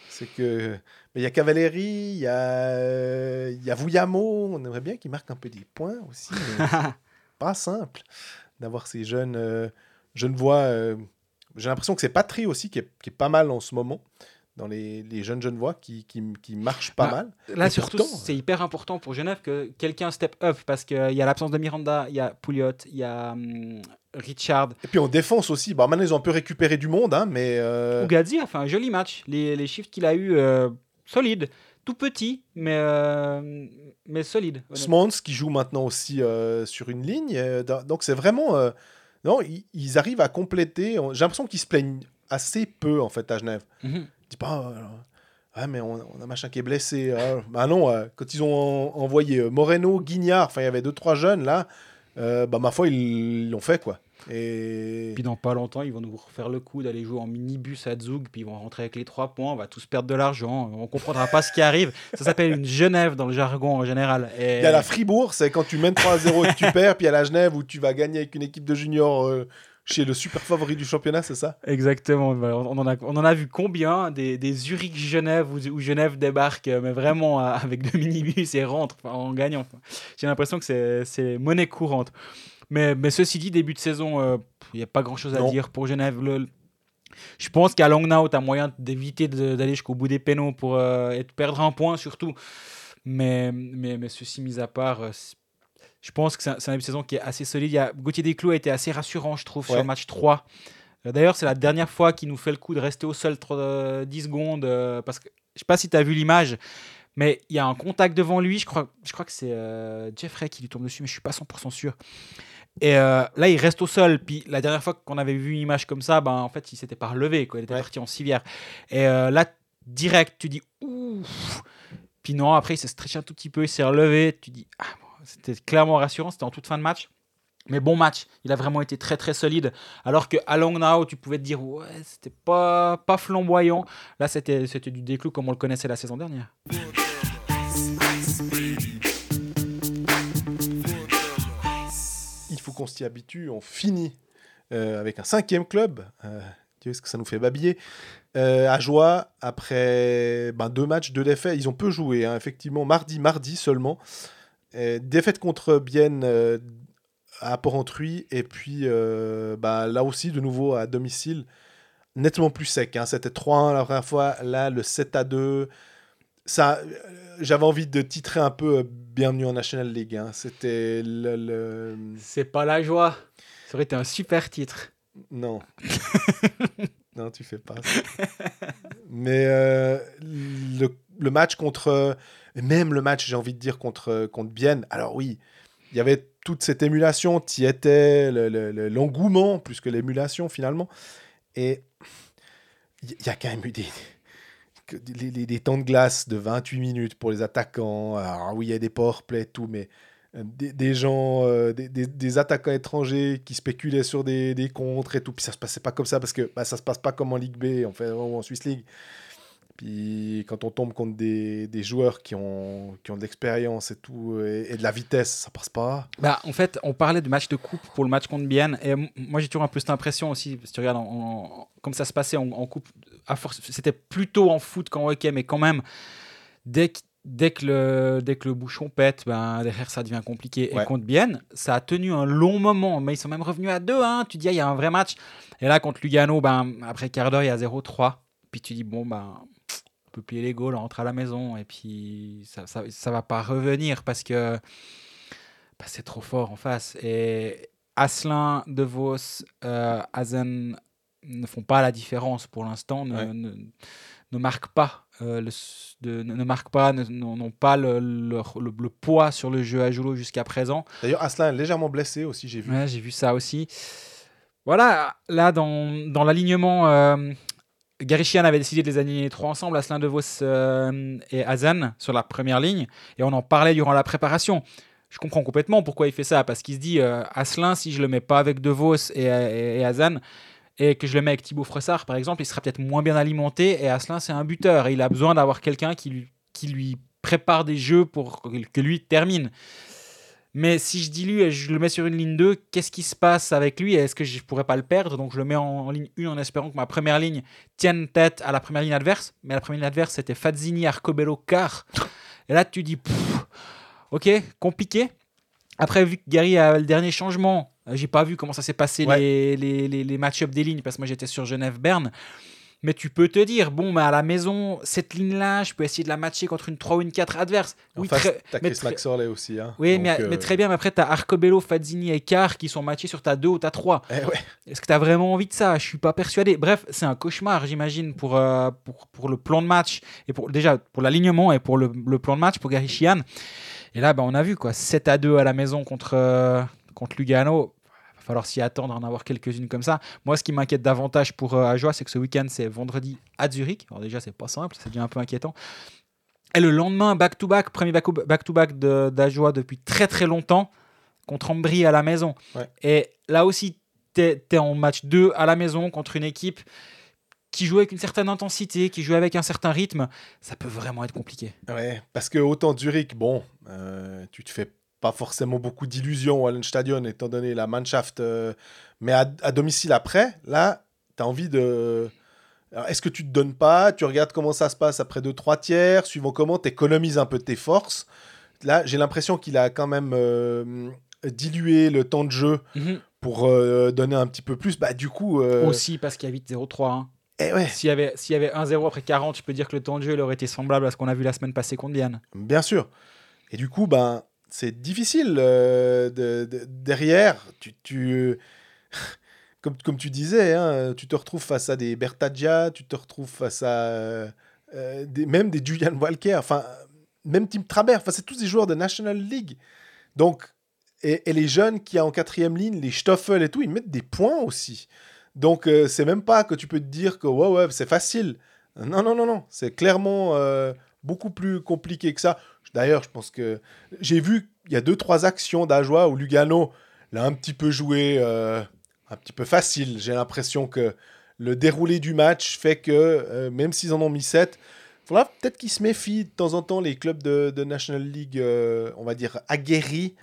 c'est que. Il y a Cavalieri, il y a, il y a Vouillamo. On aimerait bien qu'il marque un peu des points aussi. mais <laughs> pas simple d'avoir ces jeunes. Euh, Genevois. euh, J'ai l'impression que c'est Patry aussi qui est, qui est pas mal en ce moment. Dans les, les jeunes Genevois qui, qui, qui marchent pas Bah, mal. Là, Et surtout, c'est hyper important pour Genève que quelqu'un step up parce qu'il y a l'absence de Miranda, il y a Pouliot, il y a hum, Richard. Et puis en défense aussi. Bon, maintenant, ils ont un peu récupéré du monde, hein, mais. euh, a fait un joli match. Les, les chiffres qu'il a eu, euh, solides. Tout petit, mais, euh, mais solide. Smans qui joue maintenant aussi euh, sur une ligne. euh, do- donc c'est vraiment. euh, non, ils, ils arrivent à compléter. on- J'ai l'impression qu'ils se plaignent assez peu en fait à Genève. Ils disent pas. euh, ah, mais on, on a machin qui est blessé. ah. bah non, euh, quand ils ont en- envoyé Moreno, Guignard, enfin il y avait deux, trois jeunes là, bah ma foi, ils l'ont fait quoi. Et. Puis dans pas longtemps, ils vont nous refaire le coup d'aller jouer en minibus à Zug, puis ils vont rentrer avec les trois points, on va tous perdre de l'argent, on comprendra pas ce qui arrive. Ça s'appelle une Genève dans le jargon en général. Et... Il y a la Fribourg, c'est quand tu mènes 3-0 et que tu perds, puis il y a la Genève où tu vas gagner avec une équipe de juniors euh, chez le super favori du championnat, c'est ça? Exactement, voilà, on en a, on en a vu combien? Des, des Zurich-Genève où, où Genève débarque, euh, mais vraiment avec deux minibus et rentre en gagnant. J'ai l'impression que c'est- monnaie courante. Mais, mais ceci dit, début de saison, euh, il n'y a pas grand-chose à Non. dire pour Genève. Le- je pense qu'à Langnau, tu as moyen d'éviter d'aller jusqu'au bout des pénaux pour euh, et de perdre un point surtout. Mais, mais, mais ceci mis à part, je pense que c'est un, c'est un début de saison qui est assez solide. Il y a, Gauthier Desclous a été assez rassurant, je trouve, sur le match 3. Euh, D'ailleurs, c'est la dernière fois qu'il nous fait le coup de rester au sol tro- euh, 10 secondes. euh, parce que je sais pas si tu as vu l'image, mais il y a un contact devant lui. Je crois, je crois que c'est euh, Jeffrey qui lui tombe dessus, mais je suis pas 100% sûr. Et euh, là, il reste au sol. Puis la dernière fois qu'on avait vu une image comme ça, ben, en fait, il s'était pas relevé. Quoi. Il était Ouais. parti en civière. Et euh, là, direct, tu dis ouf. Puis non, après, il s'est stretché un tout petit peu, il s'est relevé. Tu dis, ah, bon, c'était clairement rassurant. C'était en toute fin de match. Mais bon match, il a vraiment été très très solide. Alors que à Langnau, tu pouvais te dire ouais, c'était pas pas flamboyant. Là, c'était c'était du déclou comme on le connaissait la saison dernière. il faut qu'on s'y habitue. On finit euh, avec un cinquième club. Euh, Dieu, est-ce que ça nous fait babiller euh, À Joie, après ben, deux matchs, deux défaites. Ils ont peu joué, hein, effectivement. Mardi, mardi seulement. Euh, défaite contre Bienne euh, à Porrentruy. Et puis euh, ben, là aussi, de nouveau à domicile. Nettement plus sec. hein. C'était 3-1 la première fois. Là, le 7-2. Ça, euh, j'avais envie de titrer un peu euh, Bienvenue en National League. hein. C'était le- le... C'est pas la joie. Ça aurait été un super titre. Non. <laughs> non, tu fais pas ça. Mais le, le match contre. Même le match, j'ai envie de dire, contre, contre Bienne. Alors oui, il y avait toute cette émulation, le- le- l'engouement, plus que l'émulation finalement. Et il y, a quand même eu des, des, temps de glace de 28 minutes pour les attaquants. Alors oui, il y a des powerplays et tout, mais euh, des, gens, euh, des, attaquants étrangers qui spéculaient sur des, des contres et tout. Puis ça se passait pas comme ça parce que bah, ça se passe pas comme en Ligue B, en fait, ou en Swiss League. Puis quand on tombe contre des, des joueurs qui ont, qui ont de l'expérience et tout, et, et de la vitesse, ça passe pas. Bah, en fait, on parlait de match de coupe pour le match contre Bienne. Et moi, j'ai toujours un peu cette impression aussi, si tu regardes comme ça se passait en, en coupe, à force, c'était plutôt en foot qu'en hockey, mais quand même, dès que, dès que, le, dès que le bouchon pète, ben, derrière, ça devient compliqué. Ouais. Et contre Bienne, ça a tenu un long moment, mais ils sont même revenus à 2 hein. Tu dis, ah, il y a un vrai match. Et là, contre Lugano, ben, après quart d'heure, il y a 0-3. Puis tu dis, bon, ben, plier les goals, on rentre à la maison, et puis ça, ça, ça va pas revenir parce que bah, c'est trop fort en face. Et Asselin, De Vos, euh, Hazen ne font pas la différence pour l'instant, ne, Ouais. ne, ne marquent pas, euh, le, de- ne, ne marquent pas, n'ont pas le, le, le- le poids sur le jeu à Joulot jusqu'à présent. D'ailleurs, Aslan est légèrement blessé aussi, j'ai vu. Ouais, j'ai vu ça aussi. Voilà, là, dans, dans l'alignement, euh, Gary avait décidé de les aligner trois ensemble, Asselin, De Vos euh, et Hazen, sur la première ligne. Et on en parlait durant la préparation. Je comprends complètement pourquoi il fait ça, parce qu'il se dit, euh, si je le mets pas avec De Vos et, et, et Hazen, et que je le mets avec Thibaut Fressard, par exemple, il sera peut-être moins bien alimenté. Et Asselin, c'est un buteur. Et il a besoin d'avoir quelqu'un qui lui prépare des jeux pour que lui termine. Mais si je dilue et je le mets sur une ligne 2, qu'est-ce qui se passe avec lui? Est-ce que je ne pourrais pas le perdre? Donc je le mets en, en ligne 1 en espérant que ma première ligne tienne tête à la première ligne adverse. Mais la première ligne adverse, c'était Fazzini, Arcobello, Carr. Et là, tu dis, pff, ok, compliqué. Après, vu que Gary a le dernier changement, euh, j'ai pas vu comment ça s'est passé Ouais. les, les, les, les match-up des lignes parce que moi j'étais sur Genève-Berne. Mais tu peux te dire, bon, mais à la maison, cette ligne-là, je peux essayer de la matcher contre une 3 ou une 4 adverse. Oui, très- mais très- Maxorley aussi. Hein. oui, Donc, mais, euh, mais très bien. Mais après, tu as Arcobello, Fazzini et Carr qui sont matchés sur ta 2 ou ta 3. eh ouais. Est-ce que tu as vraiment envie de ça? Je suis pas persuadé. Bref, c'est un cauchemar, j'imagine, pour, euh, pour, pour le plan de match, et pour, déjà pour l'alignement et pour le, le plan de match pour Gary Sheehan. Et là, bah, on a vu quoi 7 à 2 à la maison contre, euh, contre Lugano. Falloir s'y attendre, en avoir quelques-unes comme ça. Moi, ce qui m'inquiète davantage pour euh, Ajoie, c'est que ce week-end, c'est vendredi à Zurich. Alors, déjà, c'est pas simple, ça devient un peu inquiétant. Et le lendemain, back-to-back, premier back- back-to-back de- d'Ajoie depuis très très longtemps, contre Ambry à la maison. Ouais. Et là aussi, tu es, en match 2 à la maison contre une équipe qui joue avec une certaine intensité, qui joue avec un certain rythme. Ça peut vraiment être compliqué. Ouais, parce que autant Zurich, bon, euh, tu te fais pas forcément beaucoup d'illusions au Hallenstadion, étant donné la Mannschaft. euh, mais à, à domicile après, là, tu as envie de. Est-ce que tu te donnes pas? Tu regardes comment ça se passe après 2-3 tiers, suivant comment tu économises un peu tes forces. Là, j'ai l'impression qu'il a quand même euh, dilué le temps de jeu pour euh, donner un petit peu plus. Bah, du coup. Aussi parce qu'il y a 8-0-3. hein. eh ouais, S'il y avait, s'il y avait 1-0 après 40, je peux dire que le temps de jeu il aurait été semblable à ce qu'on a vu la semaine passée contre Bienne. Bien sûr. Et du coup, ben, c'est difficile euh, de- de- derrière. Tu, tu- <laughs> comme, comme tu disais, hein, tu te retrouves face à des Bertaggia, tu te retrouves face à euh, euh, des, même des Julian Walker, enfin, même Tim Trabert. Enfin, c'est tous des joueurs de National League. Donc, et, les jeunes qui a en quatrième ligne, les Stoffel et tout, ils mettent des points aussi. Donc, euh, c'est même pas que tu peux te dire que ouais, ouais, c'est facile. Non, non, non, non. C'est clairement beaucoup plus compliqué que ça. D'ailleurs, je pense que j'ai vu il y a deux, trois actions d'Ajoie où Lugano l'a un petit peu joué, euh, un petit peu facile. J'ai l'impression que le déroulé du match fait que euh, même s'ils en ont mis 7, il faudra peut-être qu'ils se méfient de temps en temps les clubs de, National League, euh, on va dire, aguerris.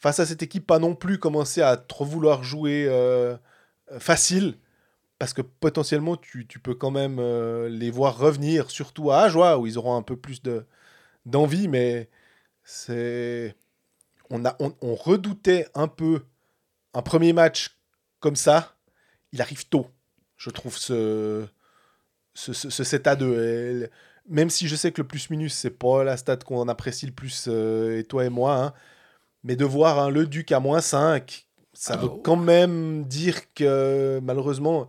Face à cette équipe, pas non plus commencer à trop vouloir jouer facile. Parce que potentiellement, tu, tu peux quand même euh, les voir revenir, surtout à Ajoie, où ils auront un peu plus de, d'envie, mais c'est. On, a, on, on redoutait un peu un premier match comme ça. Il arrive tôt, je trouve, ce, ce, ce, ce 7 à 2. Et le- même si je sais que le plus-minus, c'est pas la stat qu'on apprécie le plus, euh, et toi et moi, hein, mais de voir un Le Duc à moins 5, ça veut Oh. quand même dire que malheureusement.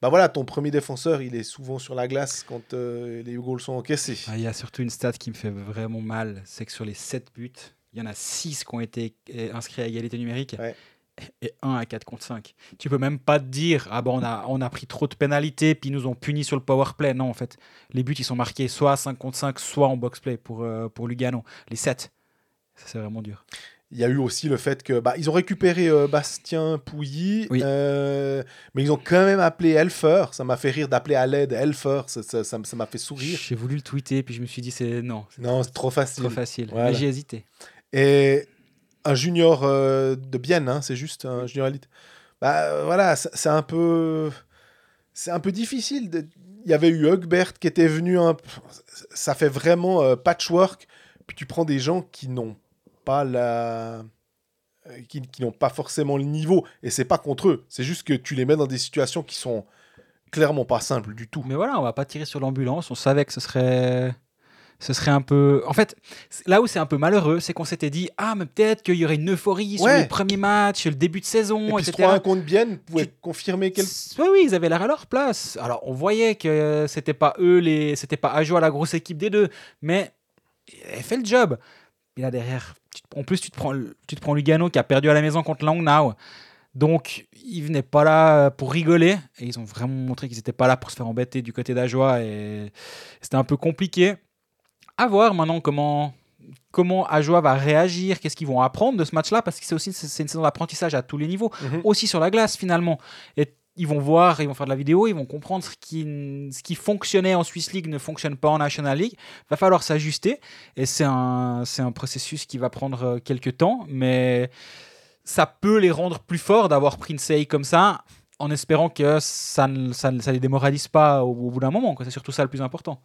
Bah voilà, ton premier défenseur, il est souvent sur la glace quand euh, les goals sont encaissés. Ah, Il y a surtout une stat qui me fait vraiment mal, c'est que sur les 7 buts, il y en a 6 qui ont été euh, inscrits à égalité numérique Ouais. et 1 à 4 contre 5. Tu peux même pas te dire, ah bon, on a, on a pris trop de pénalités, puis ils nous ont punis sur le power play. Non, en fait, les buts, ils sont marqués soit à 5 contre 5, soit en box play pour, euh, pour Lugano. Les 7, ça c'est vraiment dur. Il y a eu aussi le fait que bah, ils ont récupéré euh, Bastien Pouilly, Oui. euh, mais ils ont quand même appelé Elfer. Ça m'a fait rire d'appeler à l'aide Elfer. Ça m'a fait sourire. J'ai voulu le tweeter, puis je me suis dit, c'est non, c'est Non, c'est trop facile. trop facile. Voilà. J'ai hésité. Et un junior euh, de Bienne, hein, c'est juste un junior élite. Bah voilà, c'est un peu, c'est un peu difficile. de- Il y avait eu Hugbert qui était venu. Un... Ça fait vraiment patchwork. Puis tu prends des gens qui n'ont pas la, euh, qui, qui n'ont pas forcément le niveau. Et c'est pas contre eux. C'est juste que tu les mets dans des situations qui sont clairement pas simples du tout. Mais voilà, on va pas tirer sur l'ambulance. On savait que ce serait, ce serait un peu. En fait, là où c'est un peu malheureux, c'est qu'on s'était dit ah mais peut-être qu'il y aurait une euphorie sur le premier match, le début de saison, Et puis etc. 3-1 contre Bienne pouvait Tu- confirmer quel... Oui, oui, ils avaient l'air à leur place. Alors, on voyait que c'était pas eux, les, c'était pas Ajo à la grosse équipe des deux, mais elle fait le job. Et là derrière, en plus, tu te prends, tu te prends Lugano qui a perdu à la maison contre Langnau. Donc, ils venaient pas là euh, pour rigoler. Et ils ont vraiment montré qu'ils n'étaient pas là pour se faire embêter du côté d'Ajoie. Et c'était un peu compliqué. À voir maintenant comment, comment Ajoie va réagir, qu'est-ce qu'ils vont apprendre de ce match-là, parce que c'est aussi c'est une saison d'apprentissage à tous les niveaux Mhm. aussi sur la glace finalement. Et ils vont voir, ils vont faire de la vidéo, ils vont comprendre ce qui, ce qui fonctionnait en Swiss League ne fonctionne pas en National League. Va falloir s'ajuster et c'est un, c'est un processus qui va prendre euh, quelques temps, mais ça peut les rendre plus forts d'avoir pris une série comme ça en espérant que ça ne ça, ça les démoralise pas au, bout d'un moment. C'est surtout ça le plus important.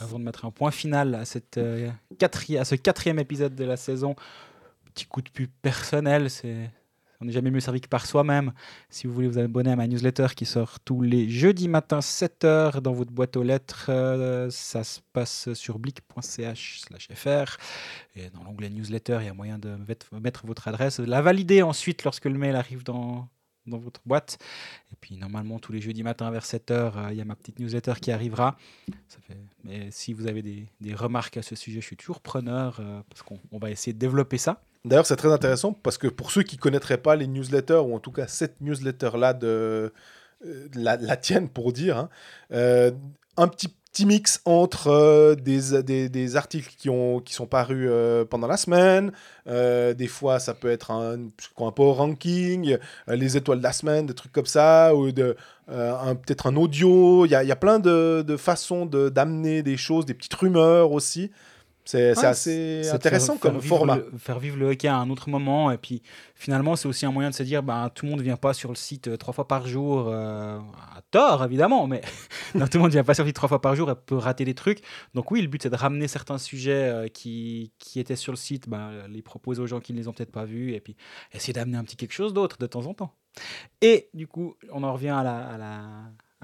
Avant de mettre un point final à, cette, euh, à ce quatrième épisode de la saison, petit coup de pub personnel, c'est on n'est jamais mieux servi que par soi-même. Si vous voulez vous abonner à ma newsletter qui sort tous les jeudis matin 7h dans votre boîte aux lettres, euh, ça se passe sur blick.ch/fr et dans l'onglet newsletter, il y a moyen de mettre- votre adresse, de la valider ensuite lorsque le mail arrive dans dans votre boîte. Et puis normalement tous les jeudis matin vers 7h, il y a ma petite newsletter qui arrivera. Mais si vous avez des, des remarques à ce sujet, je suis toujours preneur euh, parce qu'on on va essayer de développer ça. D'ailleurs, c'est très intéressant parce que pour ceux qui connaîtraient pas les newsletters, ou en tout cas cette newsletter-là de euh, la, tienne pour dire, hein, euh, un petit, petit mix entre euh, des, des, articles qui, ont, qui sont parus pendant la semaine, des fois ça peut être un, un power ranking, les étoiles de la semaine, des trucs comme ça, ou de, peut-être un audio, il y a, plein de, de façons de- d'amener des choses, des petites rumeurs aussi. C'est Ouais, assez intéressant faire- comme faire format. le- faire vivre le hockey à un autre moment. Et puis finalement, c'est aussi un moyen de se dire ben, tout le monde ne vient pas sur le site euh, trois fois par jour, euh, à tort évidemment, mais <laughs> non, tout le monde ne vient pas sur le site trois fois par jour et peut rater des trucs. Donc oui, le but c'est de ramener certains sujets euh, qui, qui étaient sur le site, ben, les proposer aux gens qui ne les ont peut-être pas vus et puis essayer d'amener un petit quelque chose d'autre de temps en temps. Et du coup, on en revient à la, à la,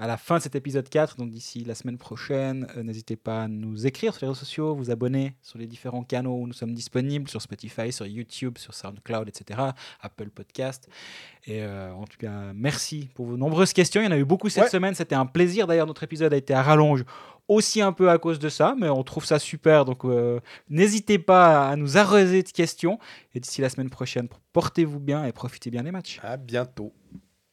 à la fin de cet épisode 4. Donc d'ici la semaine prochaine, euh, n'hésitez pas à nous écrire sur les réseaux sociaux, vous abonner sur les différents canaux où nous sommes disponibles, sur Spotify, sur YouTube, sur SoundCloud, etc., Apple Podcast. Et euh, en tout cas, merci pour vos nombreuses questions. Il y en a eu beaucoup cette Ouais. semaine. C'était un plaisir. D'ailleurs, notre épisode a été à rallonge aussi un peu à cause de ça, mais on trouve ça super. Donc, euh, n'hésitez pas à nous arroser de questions. Et d'ici la semaine prochaine, portez-vous bien et profitez bien des matchs. À bientôt.